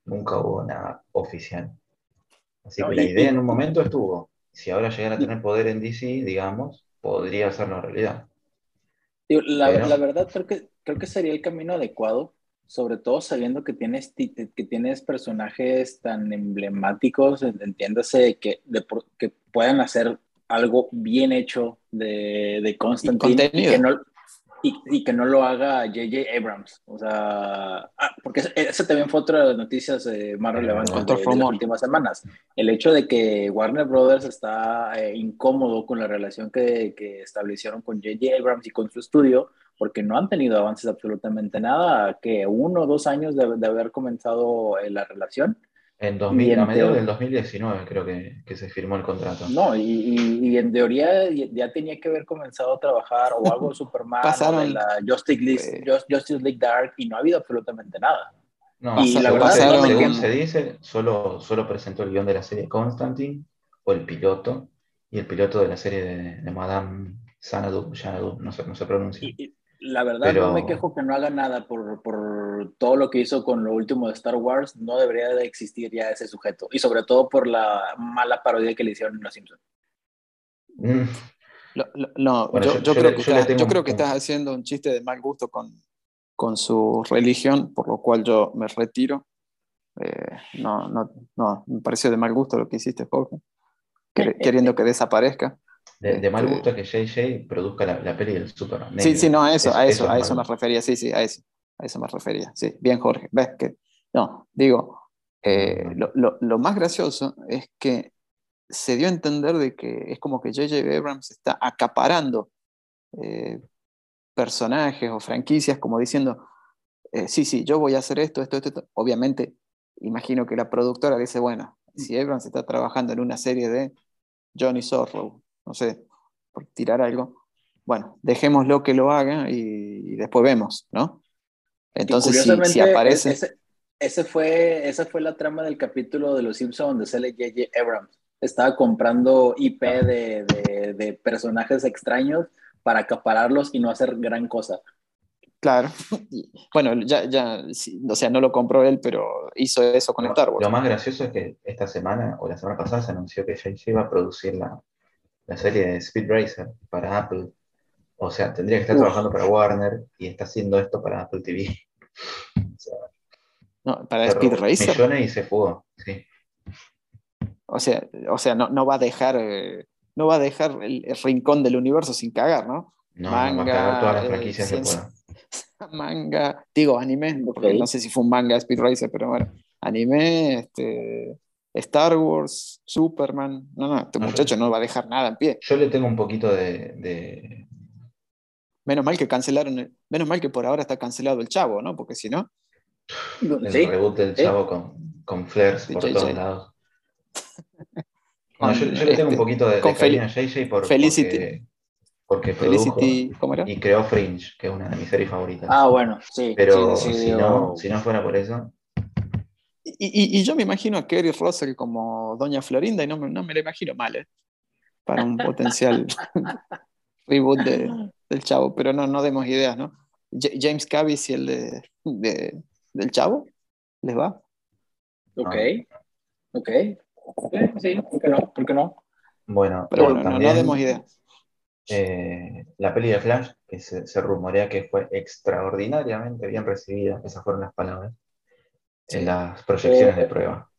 Nunca hubo nada oficial. Así No, que la idea y- en un momento estuvo. Si ahora llegara a tener poder en DC, digamos, podría hacerlo realidad. Digo, la, Pero- la verdad creo que, creo que sería el camino adecuado, sobre todo sabiendo que tienes, ti- que tienes personajes tan emblemáticos, entiéndase que, de que puedan hacer algo bien hecho de, de Constantine y, contenido. que no, y, y que no lo haga J.J. Abrams. O sea, ah, porque ese también fue otra de las noticias eh, más Eh, relevantes de, de las últimas semanas. El hecho de que Warner Brothers está eh, incómodo con la relación que, que establecieron con J.J. Abrams y con su estudio, porque no han tenido avances absolutamente nada, que uno o dos años de, de haber comenzado eh, la relación. En 2000, Bien, a mediados del 2019 creo que, que se firmó el contrato. No, y, y- y en teoría ya tenía que haber comenzado a trabajar o algo <laughs> de Superman Pasaron- o de la Justice League, eh. Just- Justice League Dark y no ha habido absolutamente nada. No, Y la verdad, pasaron- según se dice, solo, solo presentó el guion de la serie Constantine o el piloto y el piloto de la serie de, de Madame Xanadu, Xanadu, no sé cómo se pronuncia. Y la verdad Pero- no me quejo que no haga nada por, por todo lo que hizo con lo último de Star Wars, no debería de existir ya ese sujeto y sobre todo por la mala parodia que le hicieron en Los Simpsons. Mm, no, Bueno, yo, yo- creo, le- que estás, tengo yo un- creo que un- estás haciendo un chiste de mal gusto con, con su religión, por lo cual yo me retiro. Eh, no, no, no, me pareció de mal gusto lo que hiciste, Jorge, Quer- queriendo que desaparezca. de, de mal Este- gusto que JJ produzca la, la peli del Superman. Sí, sí, no, a eso, a eso, es a eso me refería, sí, sí, a eso, a eso me refería, sí, bien Jorge, ves que, no, digo, eh, lo, más gracioso es que se dio a entender de que es como que J.J. Abrams está acaparando eh, personajes o franquicias como diciendo, eh, sí, sí, yo voy a hacer esto, esto, esto, esto. obviamente, imagino que la productora dice, bueno, si Abrams está trabajando en una serie de Johnny Sorrow, no sé, por tirar algo, bueno, dejémoslo que lo haga y después vemos, ¿no? Entonces, si, si aparece... ese, ese fue, esa fue la trama del capítulo de Los Simpsons donde sale J.J. Abrams. Estaba comprando IP de, de, de personajes extraños para acapararlos y no hacer gran cosa. Claro. Bueno, ya, ya, sí, o sea, no lo compró él, pero hizo eso con Lo- Star Wars. Lo más gracioso es que esta semana o la semana pasada se anunció que JJ iba a producir la, la serie de Speed Racer para Apple. O sea, tendría que estar Uf. trabajando para Warner y está haciendo esto para Apple TV. <laughs> O sea, No, para Speed Racer. Millones y se fugó. Sí. O sea, o sea no, no va a dejar, eh, no va a dejar el, el rincón del universo sin cagar, ¿no? No, no, va a Manga, cagar todas las eh, franquicias que ciencia- pueda. <laughs> manga, digo anime, porque no sé si fue un manga Speed Racer, pero bueno, anime, este, Star Wars, Superman, no, no, este No, yo- muchacho no va a dejar nada en pie. Yo le tengo un poquito de, de- Menos mal que cancelaron, el- menos mal que por ahora está cancelado el chavo, ¿no? Porque si no, el Sí, reboot del sí. chavo con, con flares Sí, por JJ. todos lados. <laughs> No, yo, yo le tengo un este, poquito de, de con cariño Fel- a JJ por, Felicity. porque, porque produjo Felicity, ¿cómo era? y creó Fringe, que es una de mis series favoritas. Ah, bueno, sí. Pero sí, sí, si, digo, no, si no fuera por eso, Y, y- y yo me imagino a Kerry Russell como Doña Florinda y no me, no me la imagino mal, ¿eh? Para un potencial <laughs> reboot de- del Chavo, pero no, no demos ideas, ¿no? J- James Cavis y el de, de- del Chavo, ¿les va? Ok, ok. Eh, sí, ¿por qué no? ¿Por qué no? bueno, Pero eh, bueno, no, no también, demos ideas. eh, la peli de Flash, que se, se rumorea que fue extraordinariamente bien recibida, esas fueron las palabras, Sí. en las proyecciones Eh, de prueba.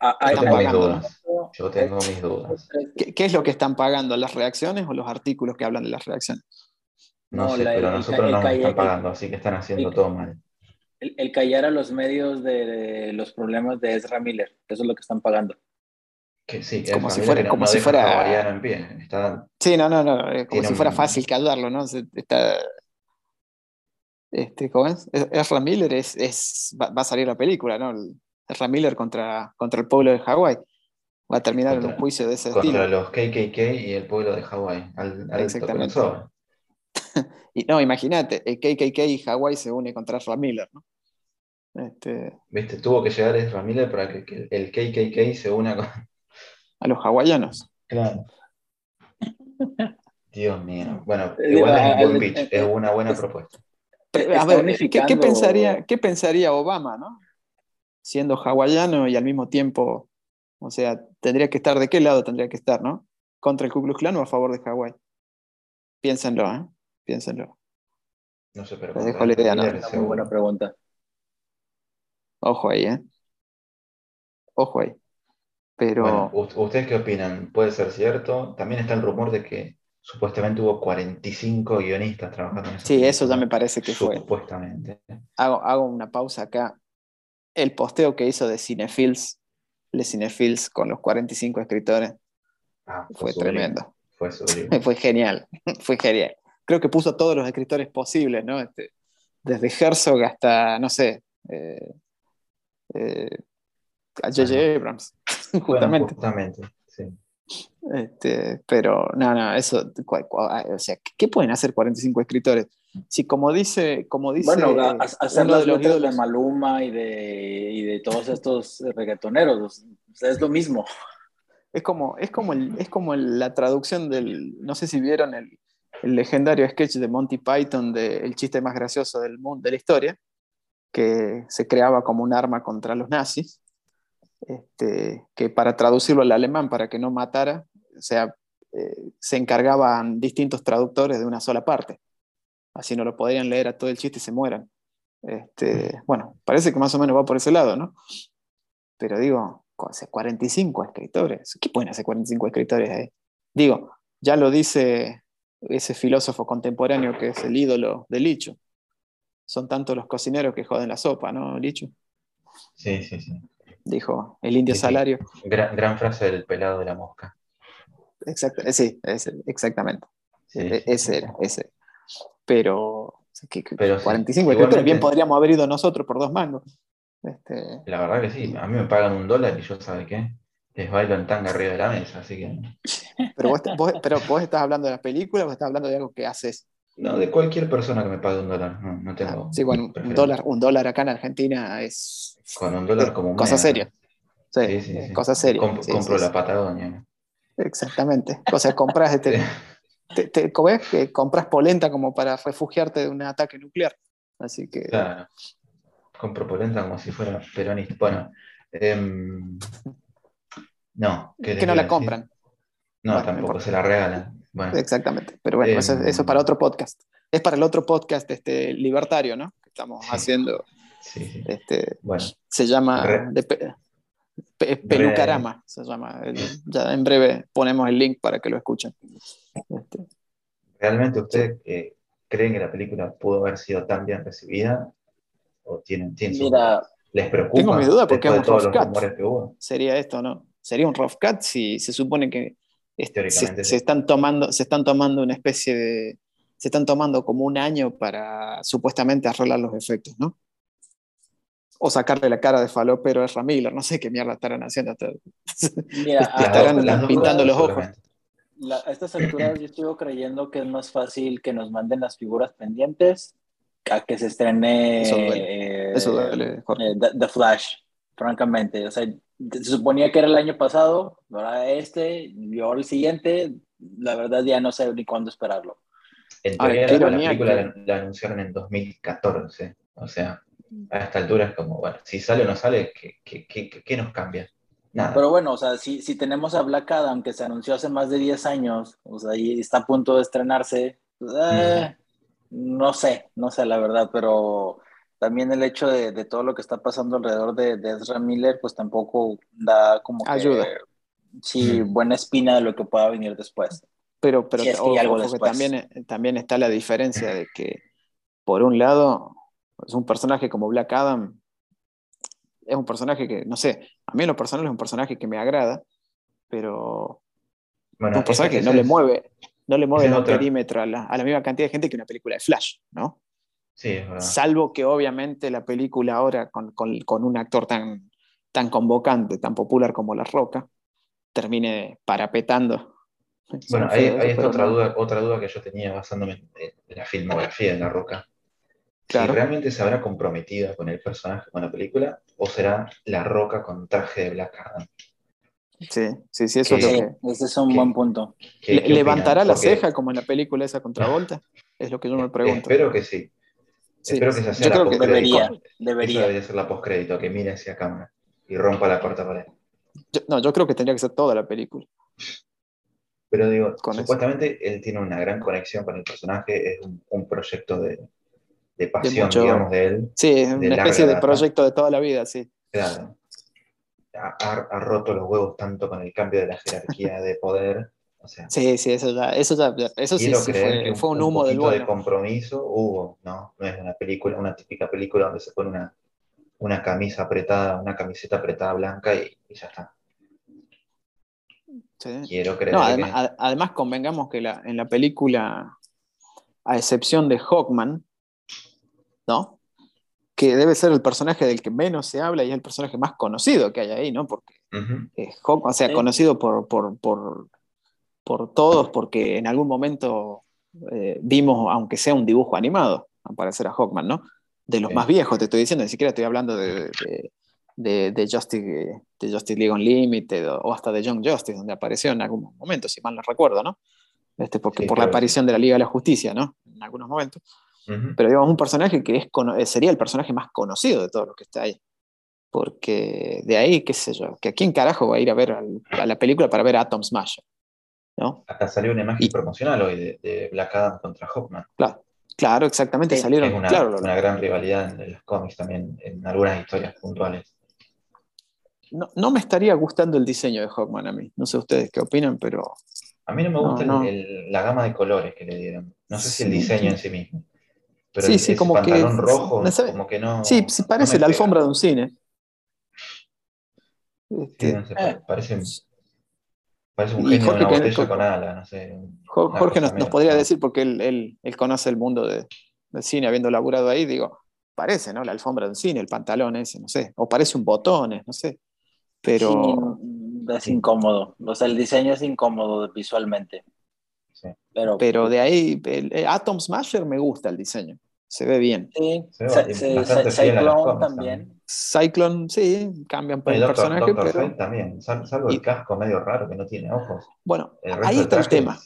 Ah, ah, Yo tengo mis dudas. Yo tengo mis dudas. ¿Qué, qué es lo que están pagando? ¿Las reacciones o los artículos que hablan de las reacciones? No, No, sé, la- pero el- nosotros el no nos están el- pagando, así que están haciendo el- todo mal. El, el callar a los medios de, de los problemas de Ezra Miller, eso es lo que están pagando. Que sí, que Como es si fuera- como no si fuera- en pie. Está, Sí, no, no, no, como si fuera un- fácil callarlo, ¿no? Se- Está, este, ¿cómo es? Ezra Miller es, es, va, va a salir la película, ¿no? Ezra Miller contra, contra el pueblo de Hawái. Va a terminar en Contra- un juicio de ese contra estilo. los KKK y el pueblo de Hawái. Al, al Exactamente. <laughs> y no, imagínate, el KKK y Hawái se une contra Ezra Miller, ¿no? Este, ¿Viste? Tuvo que llegar Ezra Miller para que, que el KKK se una con. a los hawaianos. Claro. Dios mío. Bueno, Eh, igual es un buen pitch, es una buena es- propuesta. A ver, ¿qué, qué pensaría, ¿qué pensaría Obama, no? Siendo hawaiano y al mismo tiempo, o sea, tendría que estar, ¿de qué lado tendría que estar, no? ¿Contra el Ku Klux Klan o a favor de Hawái? Piénsenlo, ¿eh? Piénsenlo. No sé, pero Les dejo la idea, ¿no? Una muy buena pregunta. Ojo ahí, ¿eh? Ojo ahí. Pero, Bueno, ¿ust- ¿ustedes qué opinan? ¿Puede ser cierto? También está el rumor de que supuestamente hubo 45 guionistas trabajando en esa sí, eso ya me parece que fue. Supuestamente. Hago, hago una pausa acá. El posteo que hizo de Cinefils, de Cinefils con los 45 escritores, Ah, fue sublime, tremendo. Fue sublime. <laughs> Fue genial, <laughs> fue genial. Creo que puso todos los escritores posibles, ¿no? Este, desde Herzog hasta, no sé, eh, eh, a J.J. Abrams, <laughs> Bueno, justamente. justamente, sí. Este, pero no, no, eso, cua- o sea, ¿qué pueden hacer 45 escritores? Si como dice, como dice Bueno, a- a- hacer las de los letras de Maluma y de, y de todos estos reggaetoneros, o sea, es lo mismo. es como, es como, el- es como el- la traducción del, no sé si vieron el, el legendario sketch de Monty Python de El chiste más gracioso del mundo, de la historia, que se creaba como un arma contra los nazis, este, que para traducirlo al alemán, para que no matara, o sea, eh, se encargaban distintos traductores de una sola parte. Así no lo podrían leer a todo el chiste y se mueran. Este, bueno, parece que más o menos va por ese lado, ¿no? Pero digo, cu- hace 45 escritores. ¿Qué pueden hacer 45 escritores ahí? Digo, ya lo dice ese filósofo contemporáneo que es el ídolo de Licho. Son tantos los cocineros que joden la sopa, ¿no, Licho? Sí, sí, sí. Dijo el indio Sí, sí. salario. Gran, gran frase del pelado de la mosca. Exacto, eh, sí, ese, exactamente. Sí, E- ese era, ese. Pero, que- Pero sí, 45 escritores, bien podríamos haber ido nosotros por dos mangos. Este, La verdad que sí, a mí me pagan un dólar y yo, ¿sabe qué? Les bailo en tanga arriba de la mesa, así que... pero, vos, vos- pero vos estás hablando de la película o estás hablando de algo que haces. No, de cualquier persona que me pague un dólar, no, no Ah, tengo... sí, bueno, un dólar, un dólar acá en Argentina es Con un dólar como un cosa seria. Sí, Sí, sí, sí. cosa seria. Sí, compro la. Patagonia. Exactamente. O sea, compras, este, <laughs> te, te- que compras polenta como para refugiarte de un ataque nuclear. Así que Claro. Compro polenta como si fuera peronista. Bueno, em, no. ¿qué les que no la decir? compran. No, Bueno, tampoco se la regalan. Bueno, Exactamente. Pero bueno, eso, Em. eso es para otro podcast. Es para el otro podcast este, libertario, ¿no? Que estamos Sí. haciendo. sí, sí. Este, Bueno, se llama Re- de pe- pe- Pelucarama. Se llama. El- ya en breve ponemos el link para que lo escuchen. Este, ¿realmente ustedes eh, creen que la película pudo haber sido tan bien recibida? ¿O tienen, tienen sus Mira, dudas? ¿Les preocupa Tengo mis dudas porque de todos los rumores que hubo? sería esto, ¿no? Sería un rough cut si se supone que es- Teóricamente se, sí. se están tomando, se están tomando una especie de. Se están tomando como un año para supuestamente arreglar los efectos, ¿no? O sacarle la cara de falopero a Ezra Miller, no sé qué mierda estarán haciendo. hasta- mira, <laughs> estarán a estas pintando los ojos. la- a estas alturas yo estoy creyendo que es más fácil que nos manden las figuras pendientes a que se estrene Eso duele. eh, Eso duele, Jorge. eh, The, The Flash, francamente. O sea, se suponía que era el año pasado, ahora este, y ahora el siguiente, la verdad ya no sé ni cuándo esperarlo. En teoría, qué la, película que- la, la anunciaron en 2014. O sea, a esta altura es como, bueno, si sale o no sale, ¿qué, qué, qué, qué- qué nos cambia? Nada. Pero bueno, o sea, si, si tenemos a Black Adam, que se anunció hace más de 10 años, o sea, y está a punto de estrenarse, pues, eh, no sé, no sé la verdad, pero también el hecho de, de todo lo que está pasando alrededor de, de Ezra Miller, pues tampoco da como que, Ayuda. sí, buena espina de lo que pueda venir después. Pero, pero Si es que ojo, hay algo ojo que después. también, también está la diferencia de que, por un lado, es un personaje como Black Adam, es un personaje que, no sé, a mí en lo personal es un personaje que me agrada, pero Bueno, es un personaje que no le mueve, no le mueve el perímetro a la, a la misma cantidad de gente que una película de Flash, ¿no? Sí, es verdad. Salvo que obviamente la película ahora con, con- con un actor tan, tan convocante, tan popular como La Roca, termine parapetando Bueno, ahí, está otra, duda, otra duda que yo tenía basándome en, la filmografía de La Roca. Si realmente se habrá comprometido con el personaje, con la película, o será La Roca con traje de Black Adam. Sí, sí, sí, eso es Ese es un buen punto. ¿Levantará la ceja como en la película esa contra Volta? Es lo que yo me pregunto. Espero que sí. Espero que sea yo creo que debería. Debería. debería ser la postcrédito, que mire hacia cámara y rompa la cuarta pared. no, yo creo que tendría que ser toda la película. Pero digo, supuestamente él tiene una gran conexión con el personaje, es un, proyecto de, pasión, digamos, de él. Sí, una especie de proyecto de toda la vida, sí. Claro ha, roto los huevos tanto con el cambio de la jerarquía de poder. Sí, sí, eso ya, eso ya, eso sí, fue, un, humo del de compromiso hubo, ¿no? No es una película, una típica película donde se pone una, una camisa apretada, una camiseta apretada blanca y, ya está. Quiero creer. además, convengamos que la, en la película, a excepción de Hawkman, ¿no? que debe ser el personaje del que menos se habla y es el personaje más conocido que hay ahí, ¿no? Porque o sea, conocido por, por, todos, porque en algún momento eh, vimos, aunque sea un dibujo animado, aparecer a Hawkman, ¿no? De los más viejos, te estoy diciendo, ni siquiera estoy hablando de, de, Justice, de Justice League Unlimited o, hasta de Young Justice, donde apareció en algún momento, si mal no recuerdo, ¿no? Este, porque, por la aparición de la Liga de la Justicia, ¿no? En algunos momentos. Pero digamos, un personaje que es, eh, sería el personaje más conocido de todos los que está ahí. Porque de ahí, qué sé yo, que a quién carajo va a ir a ver a la película para ver a Atom Smasher. ¿No? Acá salió una imagen promocional hoy de, Black Adam contra Hawkman. Claro, claro exactamente. salieron, una, claro, una gran rivalidad en los cómics también, en algunas historias puntuales. No, no, me estaría gustando el diseño de Hawkman a mí. No sé ustedes qué opinan, pero. A mí no me gusta la gama de colores que le dieron. No sé si el diseño en sí mismo sí, sí, como que. rojo, como que no. Sí, parece la alfombra de un cine. Este, parece, parece un genio Jorge, una botella con ala, no sé. Jorge nos, podría decir, porque él, conoce el mundo del cine, habiendo laburado ahí, digo, parece, ¿no? La alfombra de un cine, el pantalón ese, no sé. O parece un botón, no sé. Pero. es incómodo. O sea, el diseño es incómodo visualmente. Pero, Pero de ahí, el, Atom Smasher me gusta el diseño se ve bien. Sí, Cyclone también. Cyclone, sí, cambian por el, personaje. pero... también, salvo el casco medio raro que no tiene ojos. Bueno, ahí está el tema.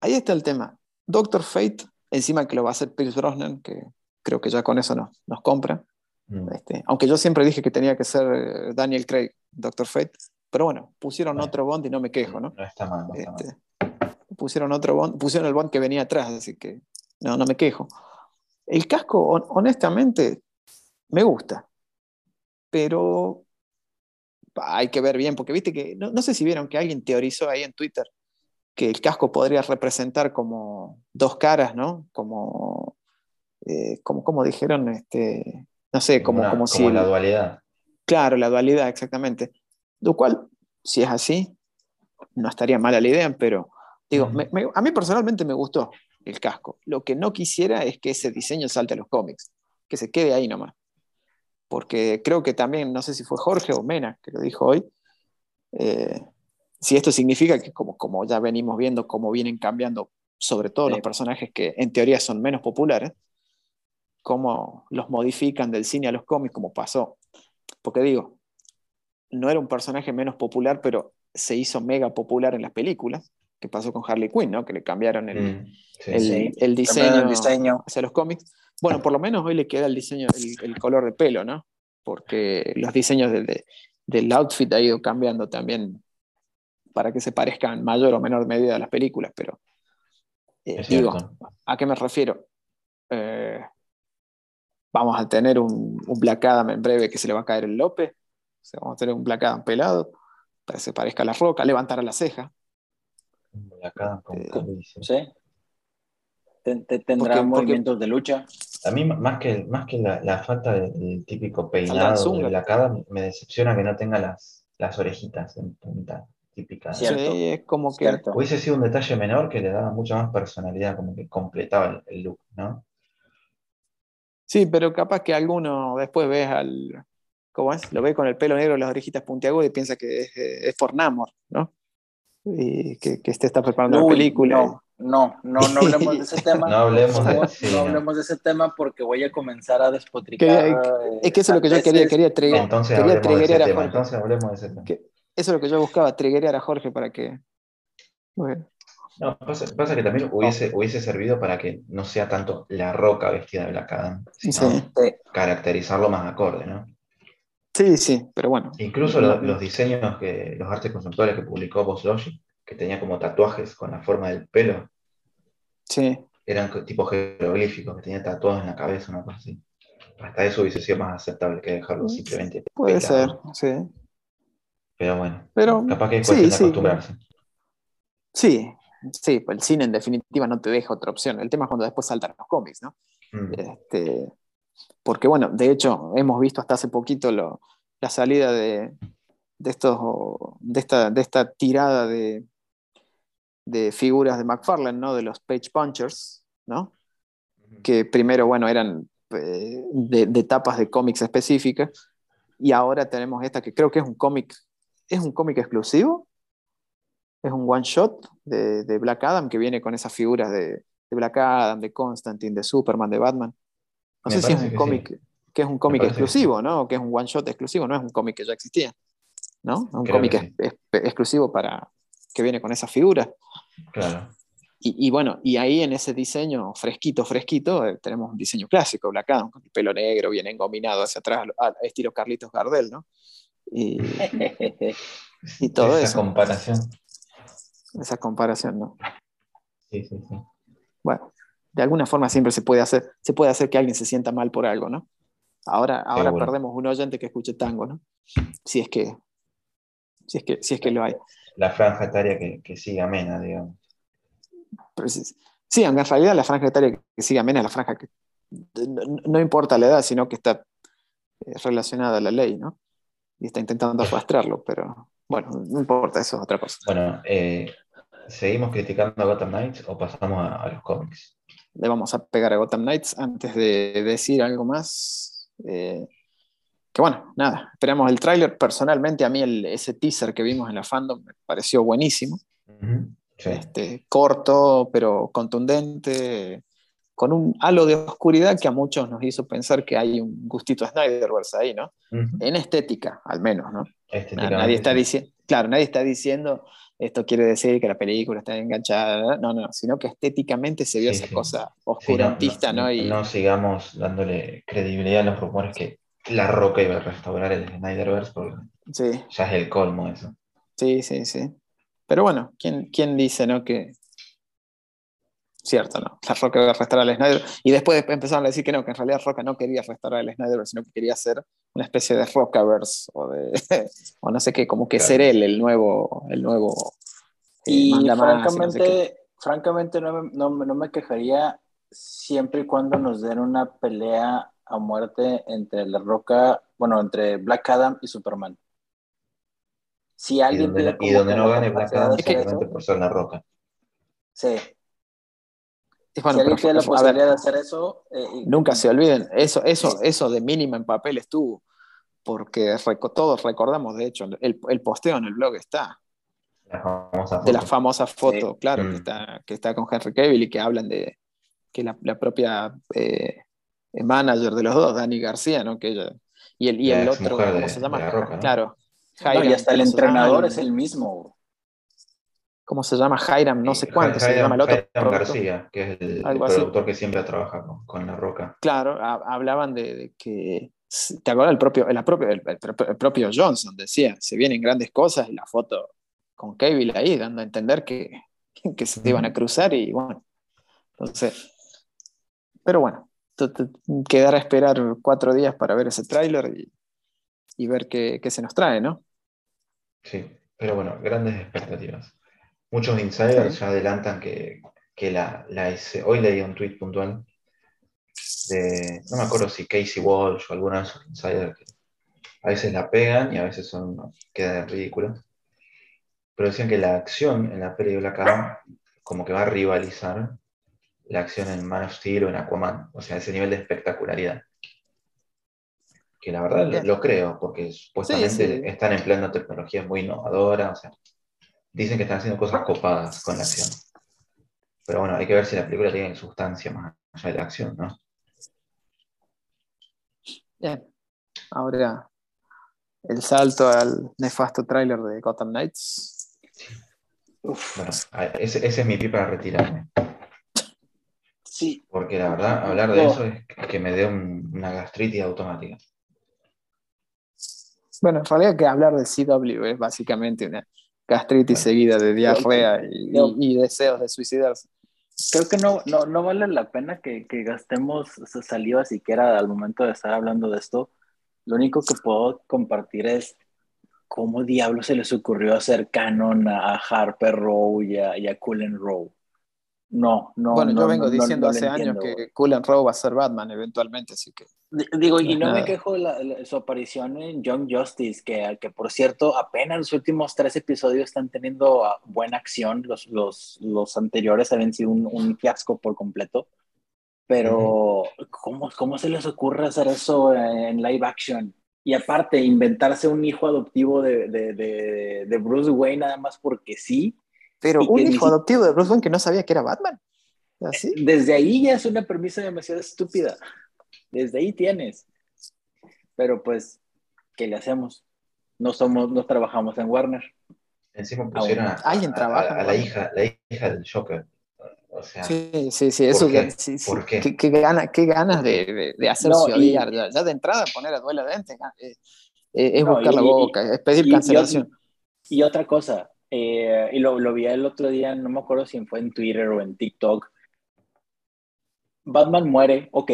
Ahí está el tema. Doctor Fate, encima que lo va a hacer Pierce Brosnan, que creo que ya con eso nos, nos compra. Mm. Este, aunque yo siempre dije que tenía que ser eh, Daniel Craig, Doctor Fate. Pero bueno, pusieron otro Bond y no me quejo, ¿no? No está mal. No está este, Pusieron otro Bond, pusieron el Bond que venía atrás, así que no, no me quejo. El casco, honestamente, me gusta, pero hay que ver bien, porque viste que, no, sé si vieron que alguien teorizó ahí en Twitter que el casco podría representar como dos caras, ¿no? Como, eh, como, dijeron, este, no sé, como, como, si... la dualidad. Claro, la dualidad, exactamente. Lo cual, si es así, no estaría mala la idea, pero digo, a mí personalmente me gustó el casco. Lo que no quisiera es que ese diseño salte a los cómics, que se quede ahí nomás. Porque creo que también, no sé si fue Jorge o Mena que lo dijo hoy, eh, si esto significa que como, como ya venimos viendo cómo vienen cambiando sobre todo los personajes que en teoría son menos populares, cómo los modifican del cine a los cómics, como pasó. Porque digo, no era un personaje menos popular, pero se hizo mega popular en las películas que pasó con Harley Quinn, ¿no? Que le cambiaron el, mm, el, diseño, hacia los cómics. Bueno, por lo menos hoy le queda el diseño, el, color de pelo, ¿no? Porque los diseños del outfit ha ido cambiando también para que se parezcan en mayor o menor medida a las películas, pero eh, digo, ¿a qué me refiero? Eh, vamos a tener un, Black Adam en breve que se le va a caer el lope, vamos a tener un Black Adam pelado para que se parezca a la roca, levantar a la ceja, ¿Sí? ¿Tendrá movimientos de lucha? A mí, más que, más que la, falta del típico peinado de la cara, me decepciona que no tenga las, las orejitas en punta típicas. Sí, es como que. Hubiese sido un detalle menor que le daba mucha más personalidad, como que completaba el, look, ¿no? Sí, pero capaz que alguno después ves al. ¿Cómo es? Lo ve con el pelo negro, las orejitas puntiagudas y piensa que es, es por Namor, ¿no? Y que, que este está preparando Uy, una película. No, no, no, no hablemos de ese <laughs> tema. No hablemos de- favor, sí, no no. hablemos de ese tema porque voy a comenzar a despotricar. Que- eh, es que eso es lo que yo quería, quería trigger- Entonces quería hablemos de ese triggerear a tema. Jorge. Entonces hablemos de ese tema. Que- Eso es lo que yo buscaba, triggerear a Jorge para que. Bueno, No, pasa, pasa que también hubiese, hubiese servido para que no sea tanto la roca vestida de Black Adam, sino. Sí. caracterizarlo más acorde, ¿no? Sí, sí, pero bueno. Incluso lo- los diseños, que, los artes conceptuales que publicó Logic, que tenía como tatuajes con la forma del pelo, Sí, eran tipo jeroglíficos, que tenía tatuados en la cabeza, una cosa así. Hasta eso hubiese sido más aceptable que dejarlo simplemente puede ser, sí. Pero bueno, Pero capaz que es sí, cuestión de sí. acostumbrarse. Sí, sí, pues el cine en definitiva no te deja otra opción. El tema es cuando después saltan los cómics, ¿no? Mm. Este, porque bueno, de hecho, hemos visto hasta hace poquito lo- la salida de, de, estos, de, esta, de esta tirada de, de figuras de McFarlane, ¿no? De los Page Punchers, ¿no? Que primero, bueno, eran eh, de, de tapas de cómics específicas, y ahora tenemos esta que creo que es un cómic, es un cómic exclusivo, es un one shot de, de Black Adam que viene con esas figuras de, de Black Adam, de Constantine, de Superman, de Batman. No sé si es un cómic que es un cómic exclusivo, ¿no? O que es un one shot exclusivo, no es un cómic que ya existía, ¿no? Es un cómic sí. exclusivo para que viene con esas figuras. Claro. Y, y bueno, y ahí en ese diseño fresquito, fresquito, eh, tenemos un diseño clásico, Black Adam, con el pelo negro, bien engominado hacia atrás, al estilo Carlitos Gardel, ¿no? Y <laughs> Y todo Esa eso. comparación. esa comparación, ¿no? Sí, sí, sí. Bueno, de alguna forma siempre se puede hacer, se puede hacer que alguien se sienta mal por algo, ¿no? Ahora, ahora Seguro. perdemos un oyente que escuche tango, ¿no? Si es que, si es que, si es que lo hay. La franja etaria que, que sigue amena, digamos. Pero sí, sí, aunque en realidad la franja etaria que sigue amena es la franja que no, no importa la edad, sino que está eh, relacionada a la ley, ¿no? Y está intentando arrastrarlo, pero bueno, no importa, eso es otra cosa. Bueno, eh, ¿seguimos criticando a Gotham Knights o pasamos a, a los cómics? Le vamos a pegar a Gotham Knights antes de decir algo más. eh, que bueno, nada, esperamos el tráiler. Personalmente a mí el- ese teaser que vimos en la fandom me pareció buenísimo. Ujú, Sí. Este, corto, pero contundente, con un halo de oscuridad que a muchos nos hizo pensar que hay un gustito Snyderverse ahí, ¿no? Ujú. En estética, al menos, ¿no? Nadie está diciendo, claro, nadie está diciendo esto quiere decir que la película está enganchada, no, no, sino que estéticamente se vio Sí, esa sí. cosa Sí, no, oscurantista, no, ¿no? Y, no sigamos dándole credibilidad a los rumores que La Roca iba a restaurar el Snyderverse porque ya es el colmo eso. sí, sí, sí. Pero bueno, ¿quién, quién dice, no? Que. Cierto, ¿no? La Roca iba a restaurar al Snyder. Y después empezaron a decir que no, que en realidad Roca no quería restaurar el Snyder, sino que quería hacer una especie de Rockaverse o de. <laughs> o no sé qué, como que Claro. ser él el nuevo. El nuevo eh, Y y no sé francamente, francamente no me, no, me- no me quejaría siempre y cuando nos den una pelea a muerte entre La Roca, bueno, entre Black Adam y Superman. Si Y alguien donde, tiene no- y donde no gane Black Adam eso, por ser La Roca. sí. Bueno, si alguien tiene la a ver, posibilidad de hacer eso, eh, y- Nunca se olviden, eso, eso, Sí. eso de mínima en papel estuvo, porque reco- todos recordamos, de hecho, el, el posteo en el blog está, La famosa de la famosa foto, claro, Mm. que, está, que está con Henry Cavill y que hablan de que la, la propia eh, manager de los dos, Dani García, ¿no? Que ella, y el, y el otro, ¿cómo de- se llama? Roca, ¿no? Claro. No, y hasta el entrenador es el mismo. ¿Cómo se llama? Hiram, no sé cuánto, se llama el otro. Hiram productor. García, que es el, productor que siempre trabaja con, con La Roca. Claro, ha- hablaban de, de que, ¿te acuerdas? El propio, el, propio, el, el propio- Johnson decía, se vienen grandes cosas y la foto con Cavill ahí, dando a entender que, <laughs> que se iban a cruzar y bueno, entonces, pero bueno, quedará a esperar cuatro días para ver ese tráiler y, y ver qué, qué se nos trae, ¿no? Sí, pero bueno, grandes expectativas. Muchos insiders Sí. ya adelantan que, que la, la S- hoy leí un tweet puntual de, no me acuerdo si Casey Walsh o alguno de esos insiders que a veces la pegan y a veces son, quedan ridículos. Pero decían que la acción en la peli de Black Adam como que va a rivalizar la acción en Man of Steel o en Aquaman, o sea, ese nivel de espectacularidad. Que la verdad lo, creo, porque supuestamente sí. están empleando tecnologías muy innovadoras, o sea, dicen que están haciendo cosas copadas con la acción. Pero bueno, hay que ver si la película tiene sustancia más allá de la acción, ¿no? Bien. Ahora el salto al nefasto tráiler de Gotham Knights. Bueno, ese, ese es mi pie para retirarme. Sí. Porque la verdad, hablar de eso es que me dé un- una gastritis automática. Bueno, en realidad que hablar de CW es básicamente una gastritis seguida de diarrea y, deseos de suicidarse. Creo que no, no, no vale la pena que, que gastemos saliva siquiera al momento de estar hablando de esto. Lo único que puedo compartir es cómo diablos se les ocurrió hacer canon a Harper Row y a, y a Cullen Row. No, no. bueno, no, yo vengo no, diciendo no hace años que Cullen Rowe va a ser Batman eventualmente, así que Digo, y No me quejo de la- la- su aparición en Young Justice, que, que por cierto, apenas los últimos tres episodios están teniendo ah, buena acción. Los, los, los anteriores habían sido un, un fiasco por completo. Pero, ¿cómo, ¿cómo se les ocurre hacer eso en live action? Y aparte, inventarse un hijo adoptivo de, de, de, de Bruce Wayne nada más porque sí. Pero Y un ni hijo si- adoptivo de Bruce Wayne que no sabía que era Batman. ¿Así? Desde ahí ya es una premisa demasiado estúpida. Desde ahí tienes. Pero pues, ¿qué le hacemos? No somos, no trabajamos en Warner. Encima pusieron a, Alguien a- trabaja, a- a la hija, la hija del Joker. O sea, Sí, sí, sí, eso ¿Por qué? sí, sí. ¿Por qué? ¿Qué, qué gana- qué ganas de, de, de hacerse No, y- odiar. Ya, ya de entrada poner a duela de entes eh, eh, es No, buscar y- la y- boca, es pedir y- y- cancelación. Y otra cosa, eh, y lo, vi el otro día, no me acuerdo si fue en Twitter o en TikTok. Batman muere, ok.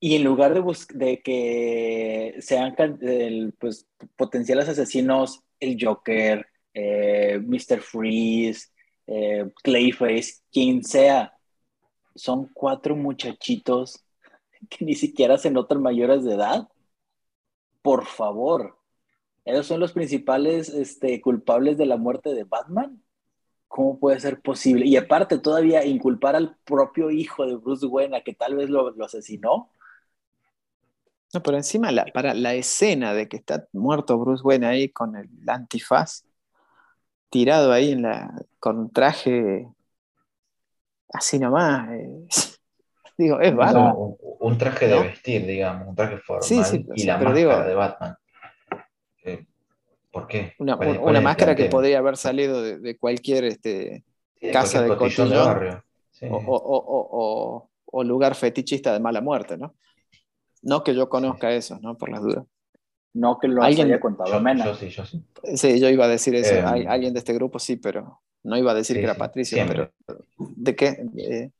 Y en lugar de, que sean el, pues, potenciales asesinos, el Joker, eh, Mr. Freeze, eh, Clayface, quien sea, son cuatro muchachitos <laughs> que ni siquiera se notan mayores de edad. Por favor, ellos son los principales este, culpables de la muerte de Batman. ¿Cómo puede ser posible? Y aparte, todavía inculpar al propio hijo de Bruce Wayne a que tal vez lo, lo asesinó. No, pero encima la, para la escena de que está muerto Bruce Wayne ahí con el antifaz, tirado ahí en la, con traje así nomás. eh, <laughs> digo, es no, bárbaro. un, un traje de ¿No? vestir, digamos, un traje formal Sí, sí, y sea, la pero máscara digo- de Batman. ¿Por qué? Una, ¿Cuál una cuál máscara que podría haber salido de, de cualquier este, Sí, de casa cualquier de cotillón de cotillón. barrio. Sí. o, o- o- o- o lugar fetichista de mala muerte, ¿no? No que yo conozca eso, ¿no? Por las dudas. No que lo Alguien- haya contado Yo, Mena. yo sí, yo sí. Sí, yo iba a decir eso. Eh, Hay- alguien de este grupo sí, pero no iba a decir Sí, que era sí, Patricio, siempre. pero ¿de qué? Eh,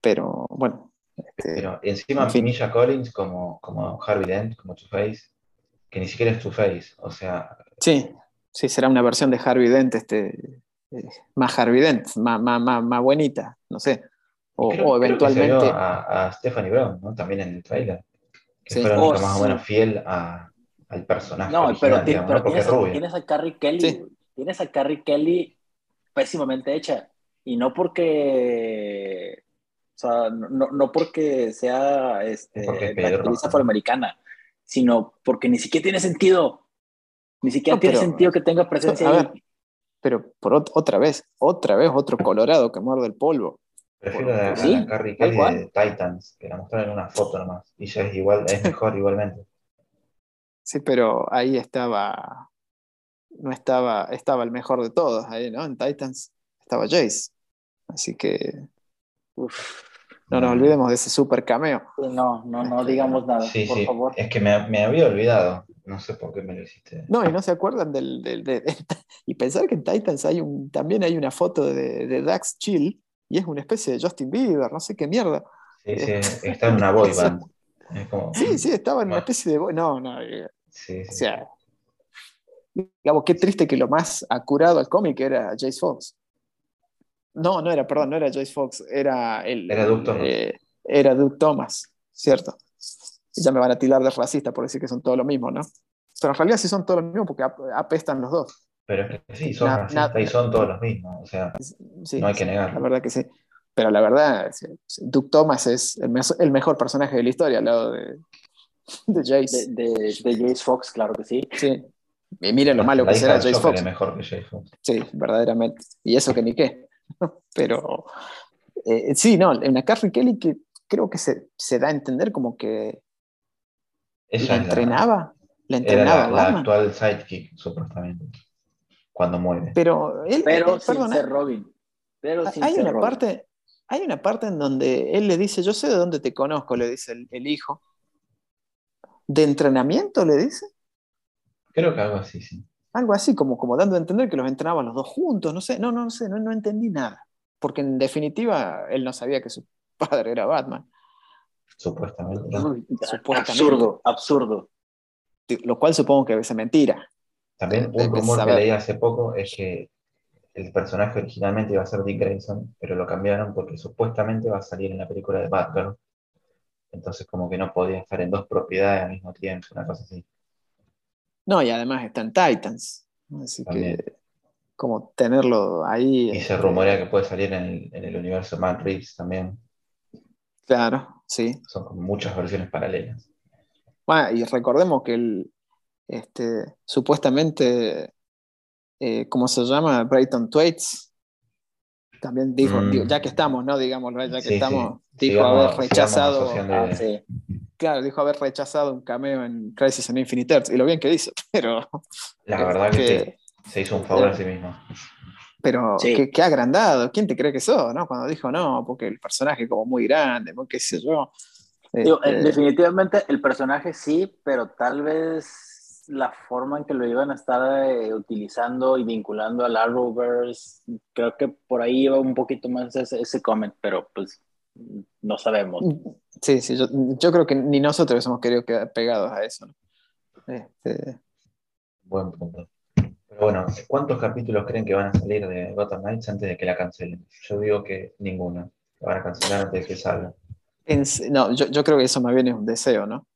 pero bueno, este, Pero encima en fin. Misha Collins como, como Harvey Dent, como Two-Face, que ni siquiera es Two-Face. O sea, sí, sí, será una versión de Harvey Dent, este, eh, más Harvey Dent, más, más, más, más buenita, no sé. O, creo, o creo que se vio eventualmente. a, a Stephanie Brown, ¿no? También en el trailer. Que Sí. fue la Oh, más sí. o menos fiel a, al personaje. No, original, pero, digamos, pero ¿no? Porque tienes, tienes a Carrie Kelly. Sí. Tienes a Carrie Kelly pésimamente hecha. Y no porque. O sea, no, no porque sea este, Es porque es la actriz afroamericana, sino porque ni siquiera tiene sentido. Ni siquiera No, tiene pero- sentido que tenga presencia A ahí. ver, pero por ot- otra vez, otra vez otro Colorado que muerde el polvo. Prefiero a, a Sí, la Carrie Kelly cual. de Titans, que la mostraron en una foto nomás. Y ya es igual, es mejor igualmente. Sí, pero ahí estaba, no estaba, estaba el mejor de todos, ahí, ¿no? En Titans estaba Jace. Así que Uf, no nos olvidemos de ese super cameo. no, no, no digamos nada, Sí, por sí. favor. Es que me, me había olvidado. No sé por qué me lo hiciste. No, y no se acuerdan del, del- de- de- y pensar que en Titans hay un, también hay una foto de, de Dax Chill y es una especie de Justin Bieber, no sé qué mierda. Sí, sí, está en una boy <laughs> band. Es como- Sí, sí, estaba en una especie de... No, no, eh, Sí, o sea, digamos, qué triste que lo más acurado al cómic era Jace Fox. No, no era, perdón, no era Jace Fox, era el... Era Doug Thomas. eh, era Doug Thomas, cierto. Y ya me van a tirar de racista por decir que son todos lo mismo, ¿no? Pero en realidad sí son todos lo mismo porque ap- apestan los dos. Pero es que sí, son Na- racistas na- y son todos los mismos. O sea, Sí, no hay que sí, negarlo. La verdad que sí. Pero la verdad, Doug Thomas es el, mejor personaje de la historia al lado de, de Jace. De, de, de Jace Fox, claro que sí. Sí. Y miren lo malo La que será Jace Fox. mejor que Fox. Sí, verdaderamente. Y eso que ni qué. <laughs> Pero eh, sí, no, una Carrie Kelly que creo que se, se da a entender como que la entrenaba. La era entrenaba la, actual sidekick, supuestamente. Cuando muere. Pero él, Pero eh, sin perdona, ser Robin. Pero sin hay ser una Robin. parte, hay una parte en donde él le dice, yo sé de dónde te conozco, le dice el, el hijo. ¿De entrenamiento? le dice. Creo que algo así, sí. Algo así, como, como dando a entender que los entrenaban los dos juntos, no sé, no, no, no sé, no, no entendí nada. Porque en definitiva él no sabía que su <laughs> padre era Batman. Supuestamente. ¿no? Supuestamente. Absurdo, absurdo. Lo cual supongo que es mentira. También un rumor que leí hace poco es que el personaje originalmente iba a ser Dick Grayson, pero lo cambiaron porque supuestamente va a salir en la película de Batgirl. Entonces como que no podía estar en dos propiedades al mismo tiempo, una cosa así. No, y además están Titans. Así También. que como tenerlo ahí. Y se este, rumorea que puede salir en el, en el universo Matt Reeves también. Claro, sí. Son como muchas versiones paralelas. Bueno, y recordemos que el, este, supuestamente, eh, ¿cómo se llama? Brayton Twaits también dijo, Mm. digo, ya que estamos, ¿no? Digámoslo, ya que Sí, sí. estamos, dijo Sigamos- haber rechazado, Ah, sí. Claro, dijo haber rechazado un cameo en Crisis en Infinite Earths, y lo bien que dice, <laughs> pero, La verdad que Este, sí, se hizo un favor a sí mismo. pero Sí. qué, qué agrandado, ¿quién te cree que sos, no? Cuando dijo no, porque el personaje es como muy grande, muy qué sé yo. Digo, eh, Este, definitivamente el personaje sí, pero tal vez la forma en que lo iban a estar eh, utilizando y vinculando al Arrowverse, creo que por ahí iba un poquito más ese, ese comment, pero pues no sabemos. Sí, sí, yo, yo creo que ni nosotros hemos querido quedar pegados a eso. ¿no? Este, Buen punto. Pero bueno, ¿cuántos capítulos creen que van a salir de Gotham Knights antes de que la cancelen? Yo digo que ninguno. La van a cancelar antes de que salga. en- no, yo, yo creo que eso más bien es un deseo, ¿no?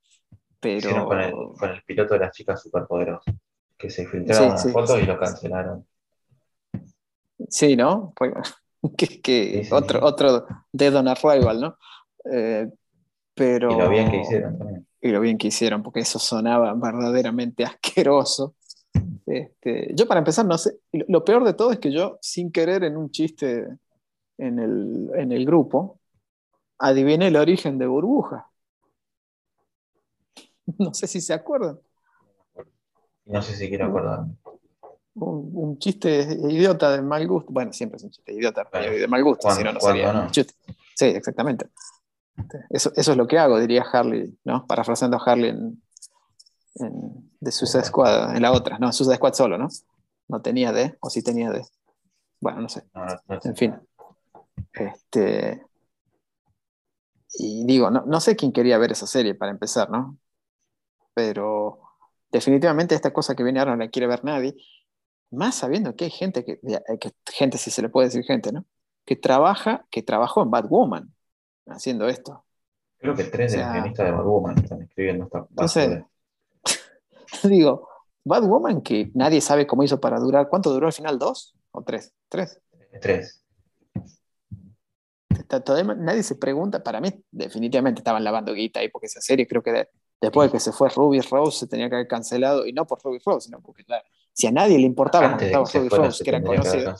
Pero con el, con el piloto de las chicas superpoderosas. Que se filtraron Sí, sí, fotos sí. y lo cancelaron. sí, ¿no? <laughs> Que, que otro, otro Dead on Arrival, ¿no? Eh, pero, Y lo bien que hicieron también. y lo bien que hicieron, porque eso sonaba verdaderamente <laughs> asqueroso. Este, yo para empezar, no sé, lo, peor de todo es que yo, sin querer en un chiste en el, en el grupo, adiviné el origen de Burbuja. <laughs> No sé si se acuerdan. No sé si quiero acordarme. Un, un chiste idiota de mal gusto. Bueno, siempre es un chiste idiota Bueno, de mal gusto, ¿cuándo- si no, no sería no? un chiste. Sí, exactamente. Eso, eso es lo que hago, diría Harley, ¿no? Parafraseando a Harley en, en- de Suicide Squad, en la otra. No, Suicide Squad solo, ¿no? No tenía D, o sí tenía D. Bueno, no sé. No, no, no sé. En fin. Este. Y digo, no, no sé quién quería ver esa serie para empezar, ¿no? Pero definitivamente esta cosa que viene ahora no la quiere ver nadie. Más sabiendo que hay gente que, que- gente, si se le puede decir gente, ¿no? Que trabaja, que trabajó en Batwoman haciendo esto. Creo que tres de los guionistas de Batwoman están escribiendo esta Entonces-. <laughs> Digo, Batwoman que nadie sabe cómo hizo para durar. ¿Cuánto duró al final? ¿Dos o tres? Tres. Tres. Todavía nadie se pregunta, para mí definitivamente estaban lavando guita ahí, porque esa serie creo que de- después de que se fue Ruby Rose se tenía que haber cancelado, y no por Ruby Rose, sino porque claro, si a nadie le importaba estaba que se Ruby Rose, se que era conocida.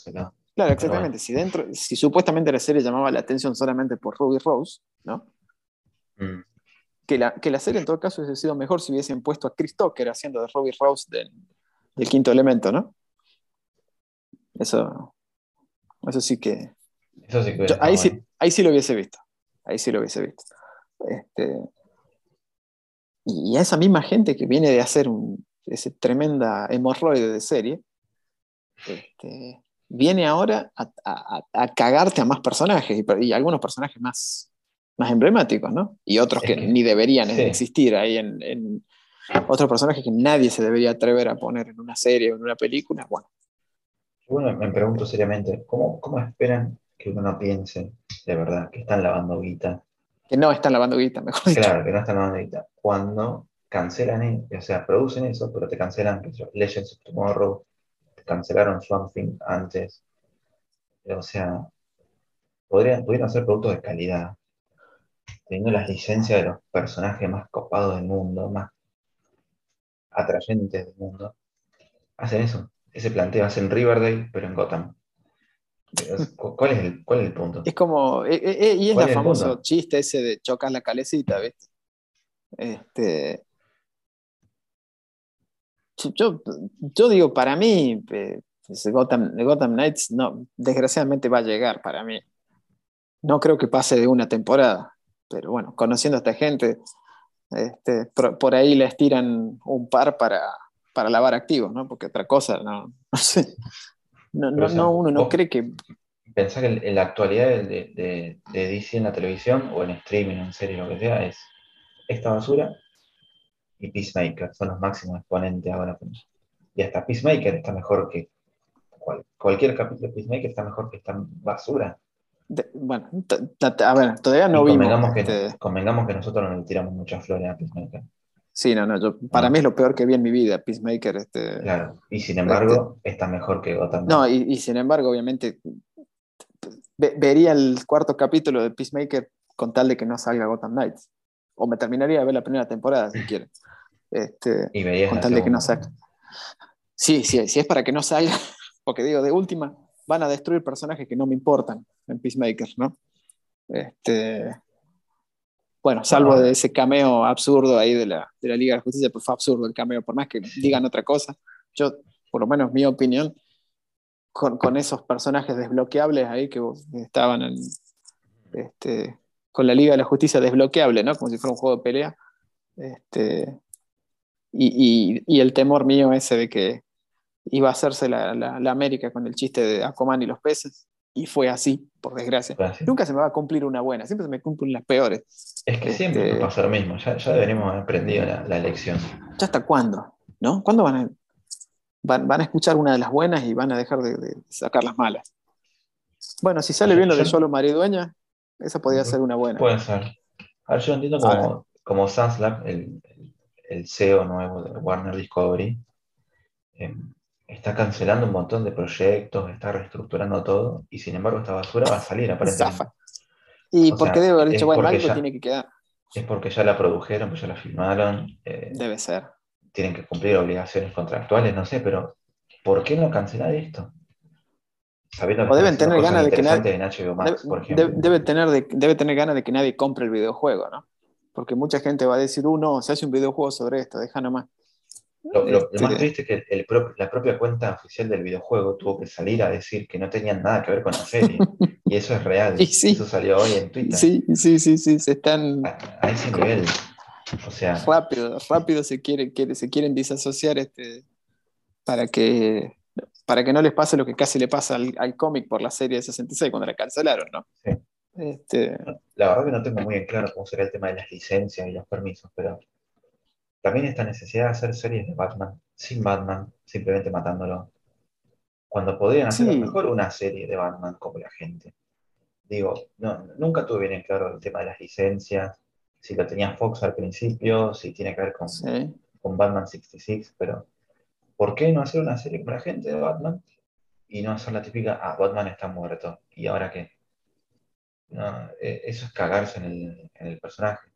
Claro, exactamente. Si dentro, si supuestamente la serie llamaba la atención solamente por Ruby Rose, ¿no? Mm. Que la, que la serie en todo caso hubiese sido mejor si hubiesen puesto a Chris Tucker haciendo de Ruby Rose del, del quinto elemento, ¿no? Eso, eso sí que, Eso sí que Yo ahí, sí, ahí sí lo hubiese visto. Ahí sí lo hubiese visto. Este, y esa misma gente que viene de hacer un, ese tremenda hemorroide de serie, este, viene ahora a, a- a cagarte a más personajes y, y algunos personajes más, más emblemáticos, ¿no? Y otros que, ni deberían sí. existir ahí en, en- otros personajes que nadie se debería atrever a poner en una serie o en una película. Bueno, bueno, me pregunto seriamente, ¿cómo, ¿cómo esperan que uno no piense de verdad que están lavando guita? que no están lavando guita, mejor dicho. Claro, que no están lavando guita. Cuando cancelan, e- o sea, producen eso, pero te cancelan Legends of Tomorrow, cancelaron Swamp Thing antes. O sea, podrían, pudieran ser productos de calidad, teniendo las licencias de los personajes más copados del mundo, más atrayentes del mundo. hacen eso, ese planteo, hacen Riverdale, pero en Gotham. ¿Cuál es el, cuál es el punto? Es como, eh, eh, eh, y es ¿Cuál el famoso chiste ese de chocas la calecita, ¿viste? Este, yo, yo digo, para mí, eh, Gotham, Gotham Knights, no, desgraciadamente va a llegar para mí. No creo que pase de una temporada, pero bueno, conociendo a esta gente, este, por, por ahí les tiran un par para, para lavar activos, ¿no? Porque otra cosa, no, <laughs> no sé. No, no, uno no cree que Pensá que en la actualidad de, de, de DC en la televisión o en streaming, en serie, lo que sea, es esta basura y Peacemaker. Son los máximos exponentes ahora. Y hasta Peacemaker está mejor que cual- cualquier capítulo de Peacemaker está mejor que esta basura. de- bueno, a ver, todavía no vimos. convengamos, que, este, convengamos que nosotros no le tiramos muchas flores a Peacemaker. Sí, no, no, yo, para mí es lo peor que vi en mi vida, Peacemaker. Este, Claro. Y sin embargo, está mejor que Gotham. No, y, y sin embargo, obviamente, ve- vería el cuarto capítulo de Peacemaker con tal de que no salga Gotham Knights. O me terminaría de ver la primera temporada, si quieren. Este, y con tal de que no salga. Sí, sí, si es para que no salga, <laughs> porque digo, de última, van a destruir personajes que no me importan en Peacemaker, ¿no? Este, bueno, salvo de ese cameo absurdo ahí de la, de la Liga de la Justicia, pues fue absurdo el cameo, por más que digan otra cosa. Yo, por lo menos mi opinión, con, con esos personajes desbloqueables ahí que estaban en, este, con la Liga de la Justicia desbloqueable, ¿no? Como si fuera un juego de pelea. Este, y, y- y el temor mío ese de que iba a hacerse la, la- la América con el chiste de Aquaman y los peces, y fue así, por desgracia. Así. Nunca se me va a cumplir una buena, siempre se me cumplen las peores. Es que siempre Este- pasa lo mismo. Ya, ya deberíamos haber aprendido la, la lección. ¿Ya hasta cuándo? ¿No? ¿Cuándo van a, van, van a escuchar una de las buenas y van a dejar de, de sacar las malas? Bueno, si sale bien lo de Solo Maridueña, esa podría ser una buena. Puede ser. A ver, yo entiendo como, como Sanslab, el, el- el CEO nuevo de Warner Discovery, eh, está cancelando un montón de proyectos, está reestructurando todo, y sin embargo esta basura va a salir aparentemente. Zafa. Y O porque sea, debe haber dicho, bueno, algo ya- tiene que quedar. Es porque ya la produjeron, pues ya la filmaron, eh, Debe ser. tienen que cumplir obligaciones contractuales, no sé, pero ¿por qué no cancelar esto? Sabiendo O deben tener ganas de que nadie- Max, Debe, por ejemplo. debe- debe tener de- debe tener ganas de que nadie compre el videojuego, ¿no? Porque mucha gente va a decir, uh, no, se hace un videojuego sobre esto, deja nomás. Lo, lo- lo Este- más triste es que el la propia cuenta oficial del videojuego tuvo que salir a decir que no tenían nada que ver con la serie. <laughs> y eso es real. Y sí. Eso salió hoy en Twitter. Sí, sí, sí, sí, se están A, a ese nivel. O sea, rápido, rápido se quieren, quiere- se quieren disasociar este, para que para que no les pase lo que casi le pasa al, al cómic por la serie de 66 cuando la cancelaron, ¿no? Sí. Este, la verdad que no tengo muy en claro cómo será el tema de las licencias y los permisos, pero también esta necesidad de hacer series de Batman sin Batman, simplemente matándolo. Cuando podrían hacer Sí. mejor una serie de Batman como la gente. Digo, no, nunca tuve bien en claro el tema de las licencias, si lo tenía Fox al principio, si tiene que ver con, sí. con Batman 66, pero ¿por qué no hacer una serie la gente de Batman y no hacer la típica, ah, Batman está muerto, ¿y ahora qué? No, eh, eso es cagarse en el, en el personaje.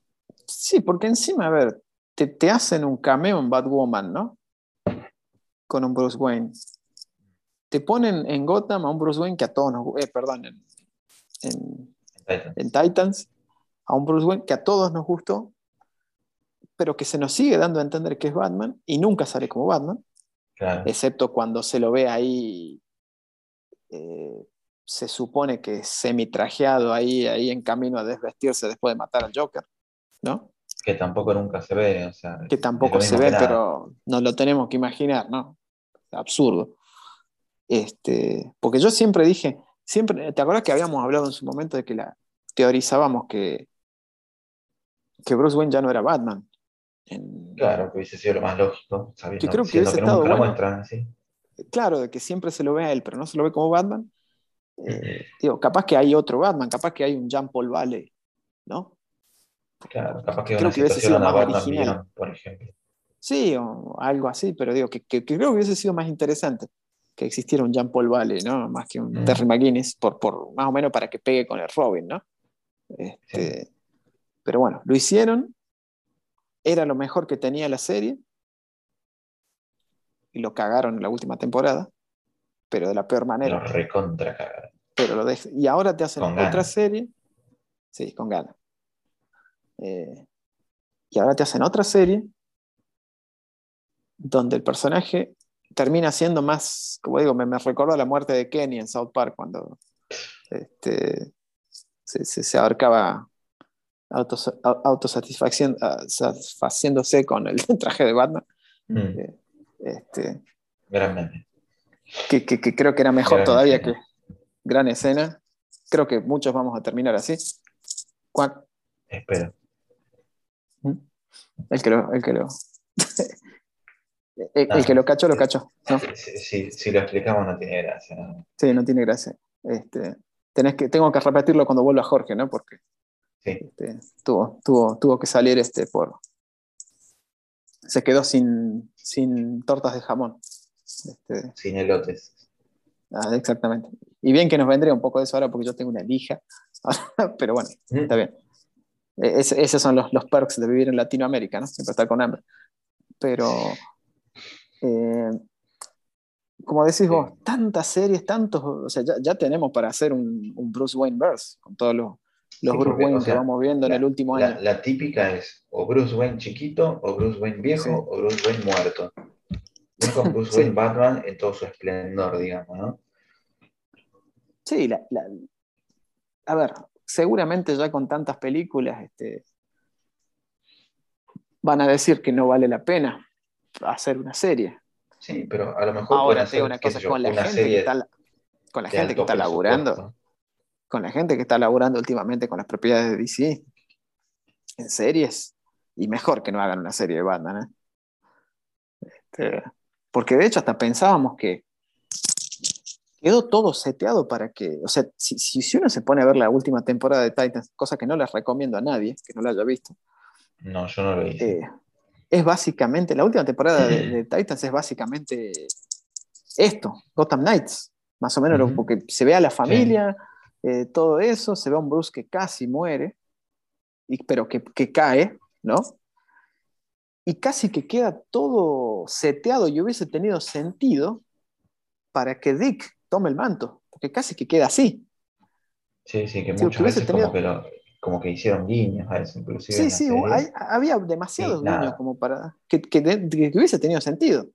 Sí, porque encima, a ver, te, te hacen un cameo en Batwoman, ¿no? Con un Bruce Wayne. Te ponen en Gotham a un Bruce Wayne que a todos nos eh, perdón, en, en- en Titan. en Titans, a un Bruce Wayne que a todos nos gustó, pero que se nos sigue dando a entender que es Batman y nunca sale como Batman, Claro. excepto cuando se lo ve ahí, eh, se supone que semi-trajeado ahí, ahí en camino a desvestirse después de matar al Joker, ¿no? Que tampoco nunca se ve, o sea, que tampoco se ve, pero nos lo tenemos que imaginar, ¿no? Absurdo. Este, porque yo siempre dije, siempre, ¿te acuerdas que habíamos hablado en su momento de que la teorizábamos que, que Bruce Wayne ya no era Batman? En- Claro, que hubiese sido lo más lógico, sabiendo Que creo que hubiese nunca estado bueno. muestran así. claro, de que siempre se lo ve a él, pero no se lo ve como Batman. Eh, digo, capaz que hay otro Batman, capaz que hay un Jean Paul Valley, ¿no? Claro, capaz que Creo una que hubiese sido más original. Por ejemplo. Sí, o algo así, pero digo que, que- que creo que hubiese sido más interesante que existiera un Jean Paul Valley, ¿no? Más que un Mm. Terry McGuinness, por, por, más o menos para que pegue con el Robin, ¿no? Este, Pero bueno, lo hicieron, era lo mejor que tenía la serie, y lo cagaron en la última temporada, pero de la peor manera. Lo recontra cagaron. Pero lo y ahora te hacen Con otra serie. Sí, con ganas. Eh, y ahora te hacen otra serie donde el personaje termina siendo más, como digo, me, me recuerda la muerte de Kenny en South Park cuando este, se, se, se abarcaba autos, au- autosatisfacción- ah, satisfaciéndose con el <laughs> traje de Batman. Mm, Eh, Este, Gran meme. que, que- que creo que era mejor Gran todavía escena. que gran escena. Creo que muchos vamos a terminar así. Cuac, Espero. el que lo, el que lo, <laughs> el, el Ah. que lo cachó, lo. Si, si- si lo explicamos no tiene gracia. ¿no? Sí, no tiene gracia. Este, tenés que, tengo que repetirlo cuando vuelva Jorge, ¿no? Porque Sí. este, tuvo, tuvo, tuvo que salir este por. Se quedó sin, sin tortas de jamón. Este, Sin elotes. ah, exactamente. Y bien que nos vendría un poco de eso ahora porque yo tengo una lija. <laughs> Pero bueno, Mm, está bien. E- ese- esos son los, los perks de vivir en Latinoamérica, ¿no? Siempre estar con hambre. Pero, eh, como decís vos, tantas series, tantos, o sea, ya, ya tenemos para hacer un, un Bruce Wayne verse con todos los, los Sí, Bruce porque, Wayne o sea, que vamos viendo en el último año. la típica es o Bruce Wayne chiquito, o Bruce Wayne viejo, Sí. o Bruce Wayne muerto. No con <laughs> Bruce. Wayne Batman en todo su esplendor, digamos, ¿no? Sí, la- la- a ver, seguramente ya con tantas películas este, van a decir que no vale la pena hacer una serie. Sí, pero a lo mejor Ahora hacer, una cosa, yo, con la gente que está, con la gente que está laburando. Con la gente que está laburando últimamente con las propiedades de DC en series, y mejor que no hagan una serie de Batman, ¿eh? Este, porque de hecho hasta pensábamos que quedó todo seteado para que, o sea, si, si, uno se pone a ver la última temporada de Titans, cosa que no les recomiendo a nadie que no la haya visto, No, yo no lo hice. eh, es básicamente, la última temporada de, de <laughs> Titans es básicamente esto, Gotham Knights, más o menos, lo- Ujú. porque se ve a la familia, eh, todo eso, se ve a un Bruce que casi muere, y, pero que, que cae, ¿no? Y casi que queda todo seteado y hubiese tenido sentido para que Dick tome el manto, porque casi que queda así. Sí, sí, que muchas veces tenido- como, que lo, como que hicieron guiños a eso, inclusive. Sí, sí, hay- había demasiados Sí, guiños como para que, que, que hubiese tenido sentido.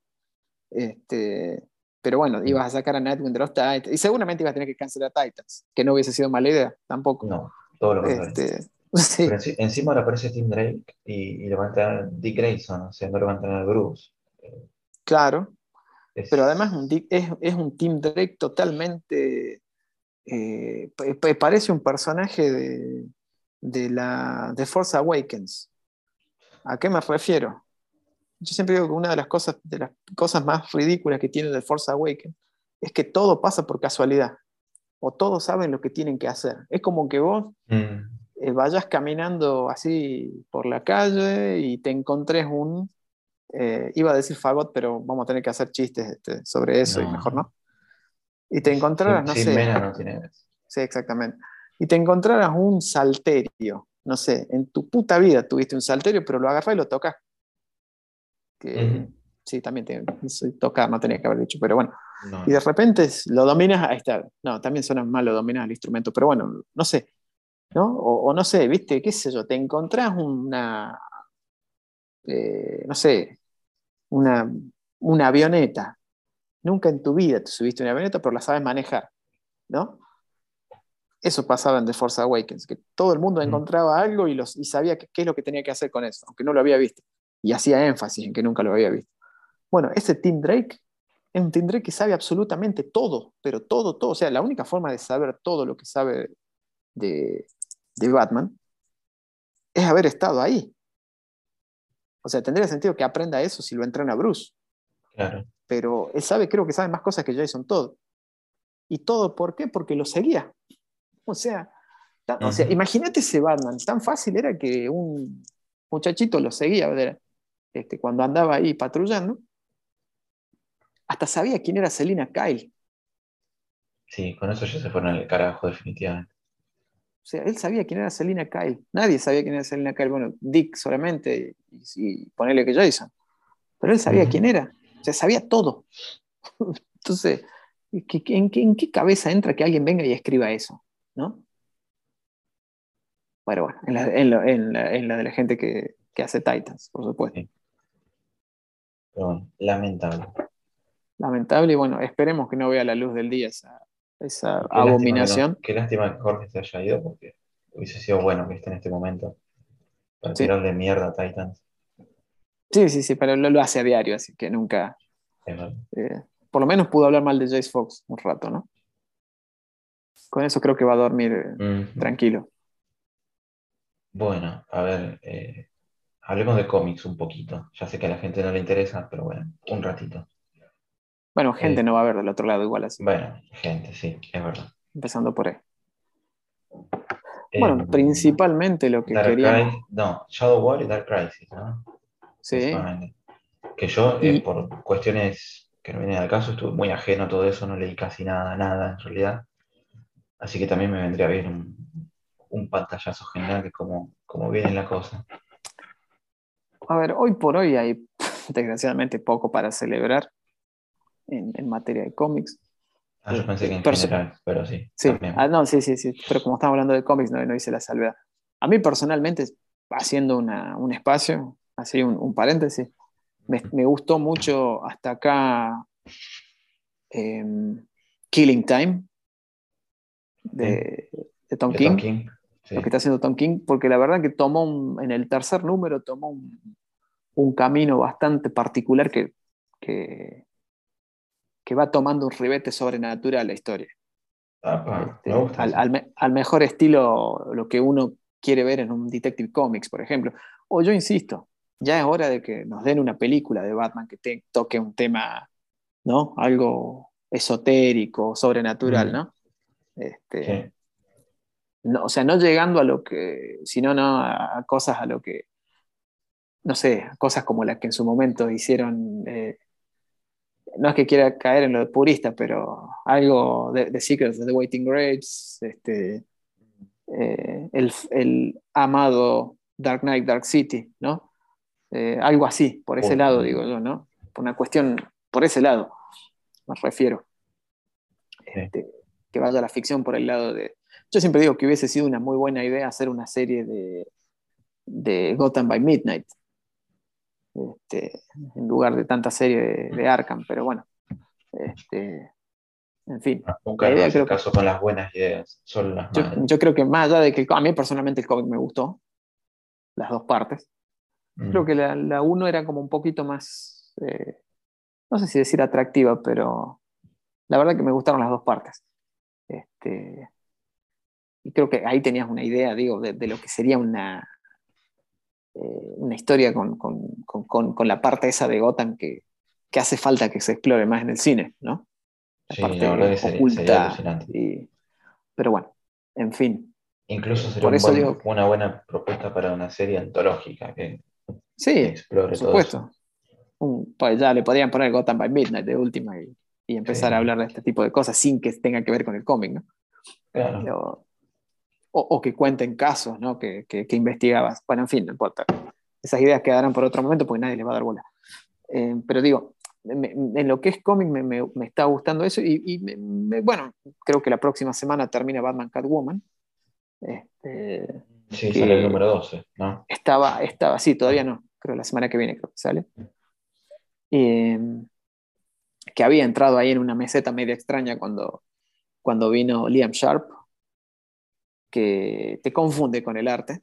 Este, pero bueno, ibas a sacar a Nightwing de los Titans y seguramente ibas a tener que cancelar a Titans, que no hubiese sido mala idea tampoco. No, todo lo contrario. Este, <laughs> sí, Pero enci- encima ahora aparece Tim Drake y, y lo va a entrenar Dick Grayson, o sea, no va a Bruce. claro, Es- pero además un Dick- es, es un Team Drake totalmente. eh, pa- pa- parece un personaje de, de la de Force Awakens. ¿A qué me refiero? Yo siempre digo que una de las cosas, de las cosas más ridículas que tiene The Force Awakens es que todo pasa por casualidad. O todos saben lo que tienen que hacer. Es como que vos Mm, eh, vayas caminando así por la calle y te encontres un, eh, iba a decir fagot, pero vamos a tener que hacer chistes este, sobre eso y No. mejor no. Y te encontraras, no sé, no tiene sí, exactamente. Y te encontraras un salterio, no sé, en tu puta vida tuviste un salterio, pero lo agarrás y lo tocas. Que. Sí, también te, soy tocar, no tenía que haber dicho, pero bueno. No, Y de repente lo dominas, ahí está. No, también suena mal lo dominas el instrumento, pero bueno, no sé. ¿No? O, o no sé, viste, qué sé yo, te encontrás una, eh, no sé, una, una avioneta. Nunca en tu vida te subiste a una avioneta, pero la sabes manejar, ¿no? Eso pasaba en The Force Awakens, que todo el mundo encontraba algo y, los, y sabía qué es lo que tenía que hacer con eso, aunque no lo había visto. Y hacía énfasis en que nunca lo había visto. Bueno, ese Tim Drake es un Tim Drake que sabe absolutamente todo, pero todo, todo. O sea, la única forma de saber todo lo que sabe de, de Batman es haber estado ahí. O sea, tendría sentido que aprenda eso si lo entrena Bruce, claro. pero él sabe, creo que sabe más cosas que Jason Todd. ¿Y todo por qué? Porque lo seguía. O sea, tan- o sea imagínate ese Batman, tan fácil era que un muchachito lo seguía ¿verdad? Este, cuando andaba ahí patrullando. Hasta sabía quién era Selina Kyle. Sí, con eso ya se fueron al carajo, definitivamente. O sea, él sabía quién era Selina Kyle. Nadie sabía quién era Selina Kyle. Bueno, Dick solamente y, y ponerle que Jason. Pero él sabía quién era. O sea, sabía todo. <laughs> Entonces, ¿en qué, cabeza entra que alguien venga y escriba eso? ¿No? Pero bueno, en la, de la gente que, hace Titans, por supuesto. Pero bueno, lamentable. Lamentable y bueno, esperemos que no vea la luz del día esa, esa abominación. qué lástima que Jorge se haya ido porque hubiese sido bueno que esté en este momento para tirarle mierda a Titans. Sí, sí, sí, pero lo, hace a diario, así que nunca. Eh, por lo menos pudo hablar mal de Jace Fox un rato, ¿no? Con eso creo que va a dormir eh, tranquilo. Bueno, a ver, eh, hablemos de cómics un poquito. Ya sé que a la gente no le interesa, pero bueno, un ratito. Bueno, gente no va a ver del otro lado igual así. Bueno, gente, sí, es verdad. Empezando por ahí. Bueno, principalmente lo que quería. No, Shadow War y Dark Crisis, ¿no? Sí. Que yo, eh, por cuestiones que no vienen al caso, estuve muy ajeno a todo eso, no leí casi nada, nada en realidad. Así que también me vendría bien un, pantallazo general de cómo, cómo viene la cosa. A ver, hoy por hoy hay <laughs> desgraciadamente poco para celebrar en, materia de cómics. Ah, yo pensé que en general, pero sí. Sí, ah, no, sí, sí, sí, pero como estamos hablando de cómics, no, no hice la salvedad. A mí personalmente, haciendo un espacio, así un, paréntesis, me, gustó mucho hasta acá em, Killing Time de, Tom King. Lo que está haciendo Tom King, porque la verdad que tomó en el tercer número tomó un, camino bastante particular que, que, va tomando un ribete sobrenatural la historia. Este, al, mejor estilo lo que uno quiere ver en un Detective Comics, por ejemplo. O yo insisto, ya es hora de que nos den una película de Batman que te, toque un tema, ¿no? Algo esotérico, sobrenatural, mm. ¿no? Este, no, o sea, no llegando a lo que, sino no a cosas a lo que, no sé, cosas como las que en su momento hicieron, eh, no es que quiera caer en lo purista, pero algo de, Secrets of the Waiting Graves, este, eh, el, el, amado Dark Knight, Dark City, ¿no? Eh, algo así, por ese lado, digo yo, ¿no? Por una cuestión, por ese lado, me refiero. Este, que vaya la ficción por el lado de... Yo siempre digo que hubiese sido una muy buena idea hacer una serie de, de Gotham by Midnight, este, en lugar de tanta serie de, Arkham, pero bueno, este, en fin. Ah, nunca la idea, caso con las buenas ideas, las yo, yo, creo que más allá de que a mí personalmente el cómic me gustó, las dos partes, Creo mm. que la, 1 era como un poquito más, eh, no sé si decir atractiva, pero la verdad que me gustaron las dos partes. Este, y creo que ahí tenías una idea, digo, de, lo que sería una, eh, una historia con, la parte esa de Gotham que, hace falta que se explore más en el cine, ¿no? La parte oculta. pero bueno, en fin. Incluso sería una buena propuesta para una serie antológica que Sí, por supuesto. pues ya le podrían poner Gotham by Midnight de última y, empezar a hablar de este tipo de cosas sin que tenga que ver con el cómic, ¿no? Claro. O, que cuenten casos, ¿no? Que, que, investigabas. Bueno, en fin, no importa. Esas ideas quedarán por otro momento porque nadie les va a dar bola. Eh, pero digo, en lo que es cómic me, me, está gustando eso y, bueno, creo que la próxima semana termina Batman Catwoman. Este, Sí, sale el número 12, ¿no? Estaba, estaba, sí, todavía no, creo la semana que viene creo que sale. Em, que había entrado ahí en una meseta media extraña cuando, cuando vino Liam Sharp, que te confunde con el arte.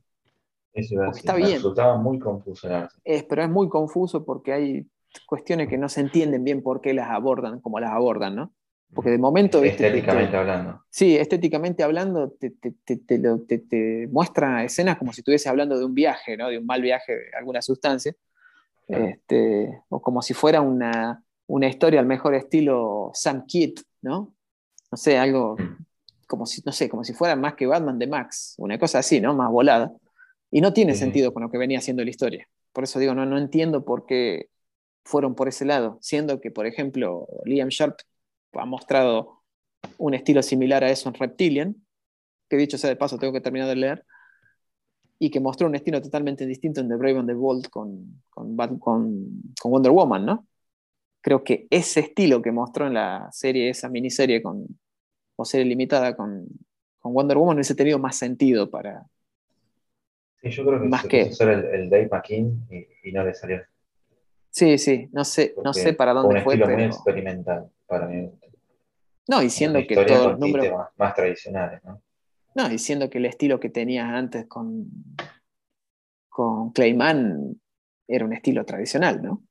está bien. Resultaba muy confuso el arte. Es, pero es muy confuso porque hay cuestiones que no se entienden bien por qué las abordan como las abordan, ¿no? Porque de momento... Estéticamente hablando. Sí, estéticamente hablando te, te, muestra escenas como si estuviese hablando de un viaje, ¿no? de un mal viaje de alguna sustancia. Este, o como si fuera una, una, historia al mejor estilo Sam Kidd, ¿no? No sé, algo mm. Como si, no sé, como si fuera más que Batman de Max, una cosa así, ¿no? Más volada. Y no tiene sentido con lo que venía haciendo la historia. Por eso digo, no, no entiendo por qué fueron por ese lado, siendo que, por ejemplo, Liam Sharp ha mostrado un estilo similar a eso en Reptilian, que dicho sea de paso tengo que terminar de leer, y que mostró un estilo totalmente distinto en The Brave and the Bold con, con, Wonder Woman, ¿no? creo que ese estilo que mostró en la serie, esa miniserie con, o serie limitada con, con Wonder Woman hubiese tenido más sentido para... Sí, yo creo que Más que- hacer el, el Dave McKean y, y no le salió. Sí, sí, no sé, no sé para dónde un fue, estilo muy pero... experimental para mí. No, y siendo Una que todos los números... más, más tradicionales, ¿no? No, diciendo que el estilo que tenías antes con, con Clayman era un estilo tradicional, ¿no?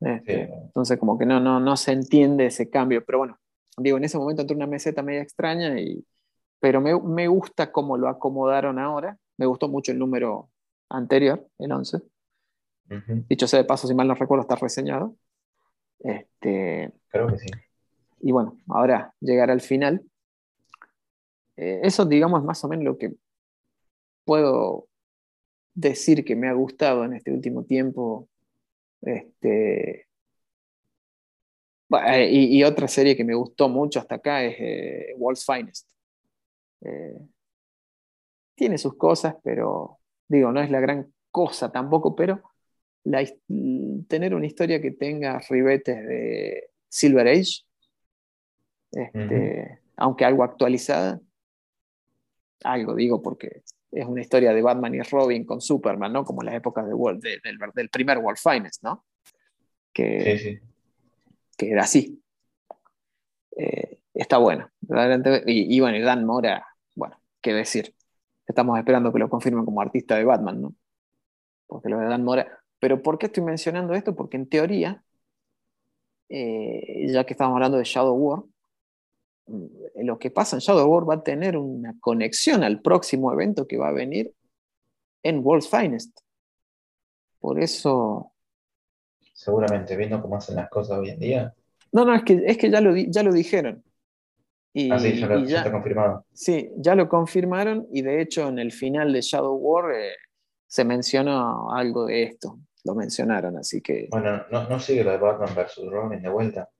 Este, Sí. Entonces, como que no, no, no se entiende ese cambio. Pero bueno, digo, en ese momento entró una meseta media extraña, y, pero me, me gusta cómo lo acomodaron ahora. Me gustó mucho el número anterior, el 11. Ujú, Dicho sea de paso, si mal no recuerdo, está reseñado. Este, Creo que sí. y bueno, ahora llegar al final. Eh, eso, digamos, es más o menos lo que puedo decir que me ha gustado en este último tiempo. Este, bueno, eh, y, y otra serie que me gustó mucho hasta acá es eh, World's Finest. Eh, tiene sus cosas, pero digo, no es la gran cosa tampoco, pero la his- tener una historia que tenga ribetes de Silver Age, este, aunque algo actualizada, algo digo porque es una historia de Batman y Robin con Superman, ¿no? Como en las épocas de World- de- del, del primer World Finest, ¿no? Que, Sí, sí. Que era así. Eh, está bueno. Y, bueno, Dan Mora, bueno, qué decir. Estamos esperando que lo confirmen como artista de Batman, ¿no? Porque lo de Dan Mora. Pero ¿por qué estoy mencionando esto? Porque en teoría, eh, ya que estamos hablando de Shadow War, mm, lo que pasa en Shadow War va a tener una conexión al próximo evento que va a venir en World's Finest. Por eso. Seguramente, viendo cómo hacen las cosas hoy en día. No, no, es que, es que ya, lo, ya lo dijeron. Y, Así ya, lo- y ya está confirmado. Sí, ya lo confirmaron y de hecho en el final de Shadow War eh, se mencionó algo de esto, lo mencionaron, así que Bueno, no, no sigue lo de Batman vs. Robin de vuelta.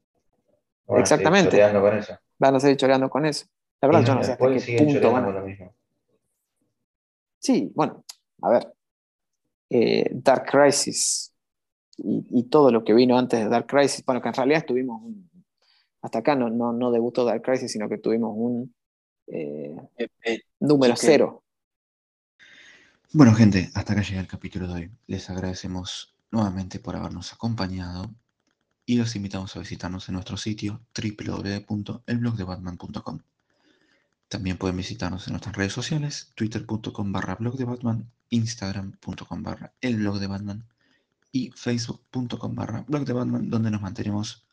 Exactamente. choreando con eso. van a seguir choreando con eso. La verdad Y yo no sé hasta qué punto choreando van a- con lo mismo. Sí, bueno, a ver, eh, Dark Crisis y, y todo lo que vino antes de Dark Crisis, bueno, que en realidad tuvimos un, hasta acá no, no, no debutó Dark Crisis, sino que tuvimos un eh, Eh, eh, número cero. Bueno, gente, hasta acá llega el capítulo de hoy. Les agradecemos nuevamente por habernos acompañado y los invitamos a visitarnos en nuestro sitio www.elblogdebatman.com. También pueden visitarnos en nuestras redes sociales, twitter.com barra blog de Batman, instagram.com barra el blog de Batman y facebook.com barra blog donde nos mantenemos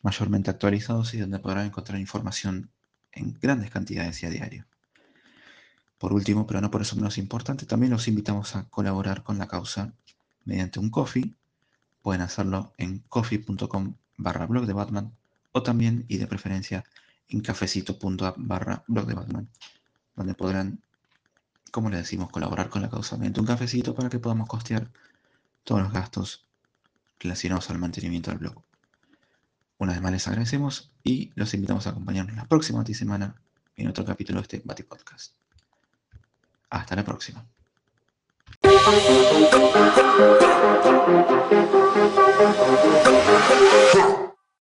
mayormente actualizados y donde podrán encontrar información en grandes cantidades y a diario. Por último, pero no por eso menos importante, también los invitamos a colaborar con la causa mediante un coffee. Pueden hacerlo en coffee.com barra blog o también y de preferencia en cafecito.app barra blog donde podrán, como les decimos, colaborar con la causa mediante un cafecito para que podamos costear todos los gastos relacionados al mantenimiento del blog. Una vez más les agradecemos y los invitamos a acompañarnos la próxima semana en otro capítulo de este Bati Podcast. Hasta la próxima.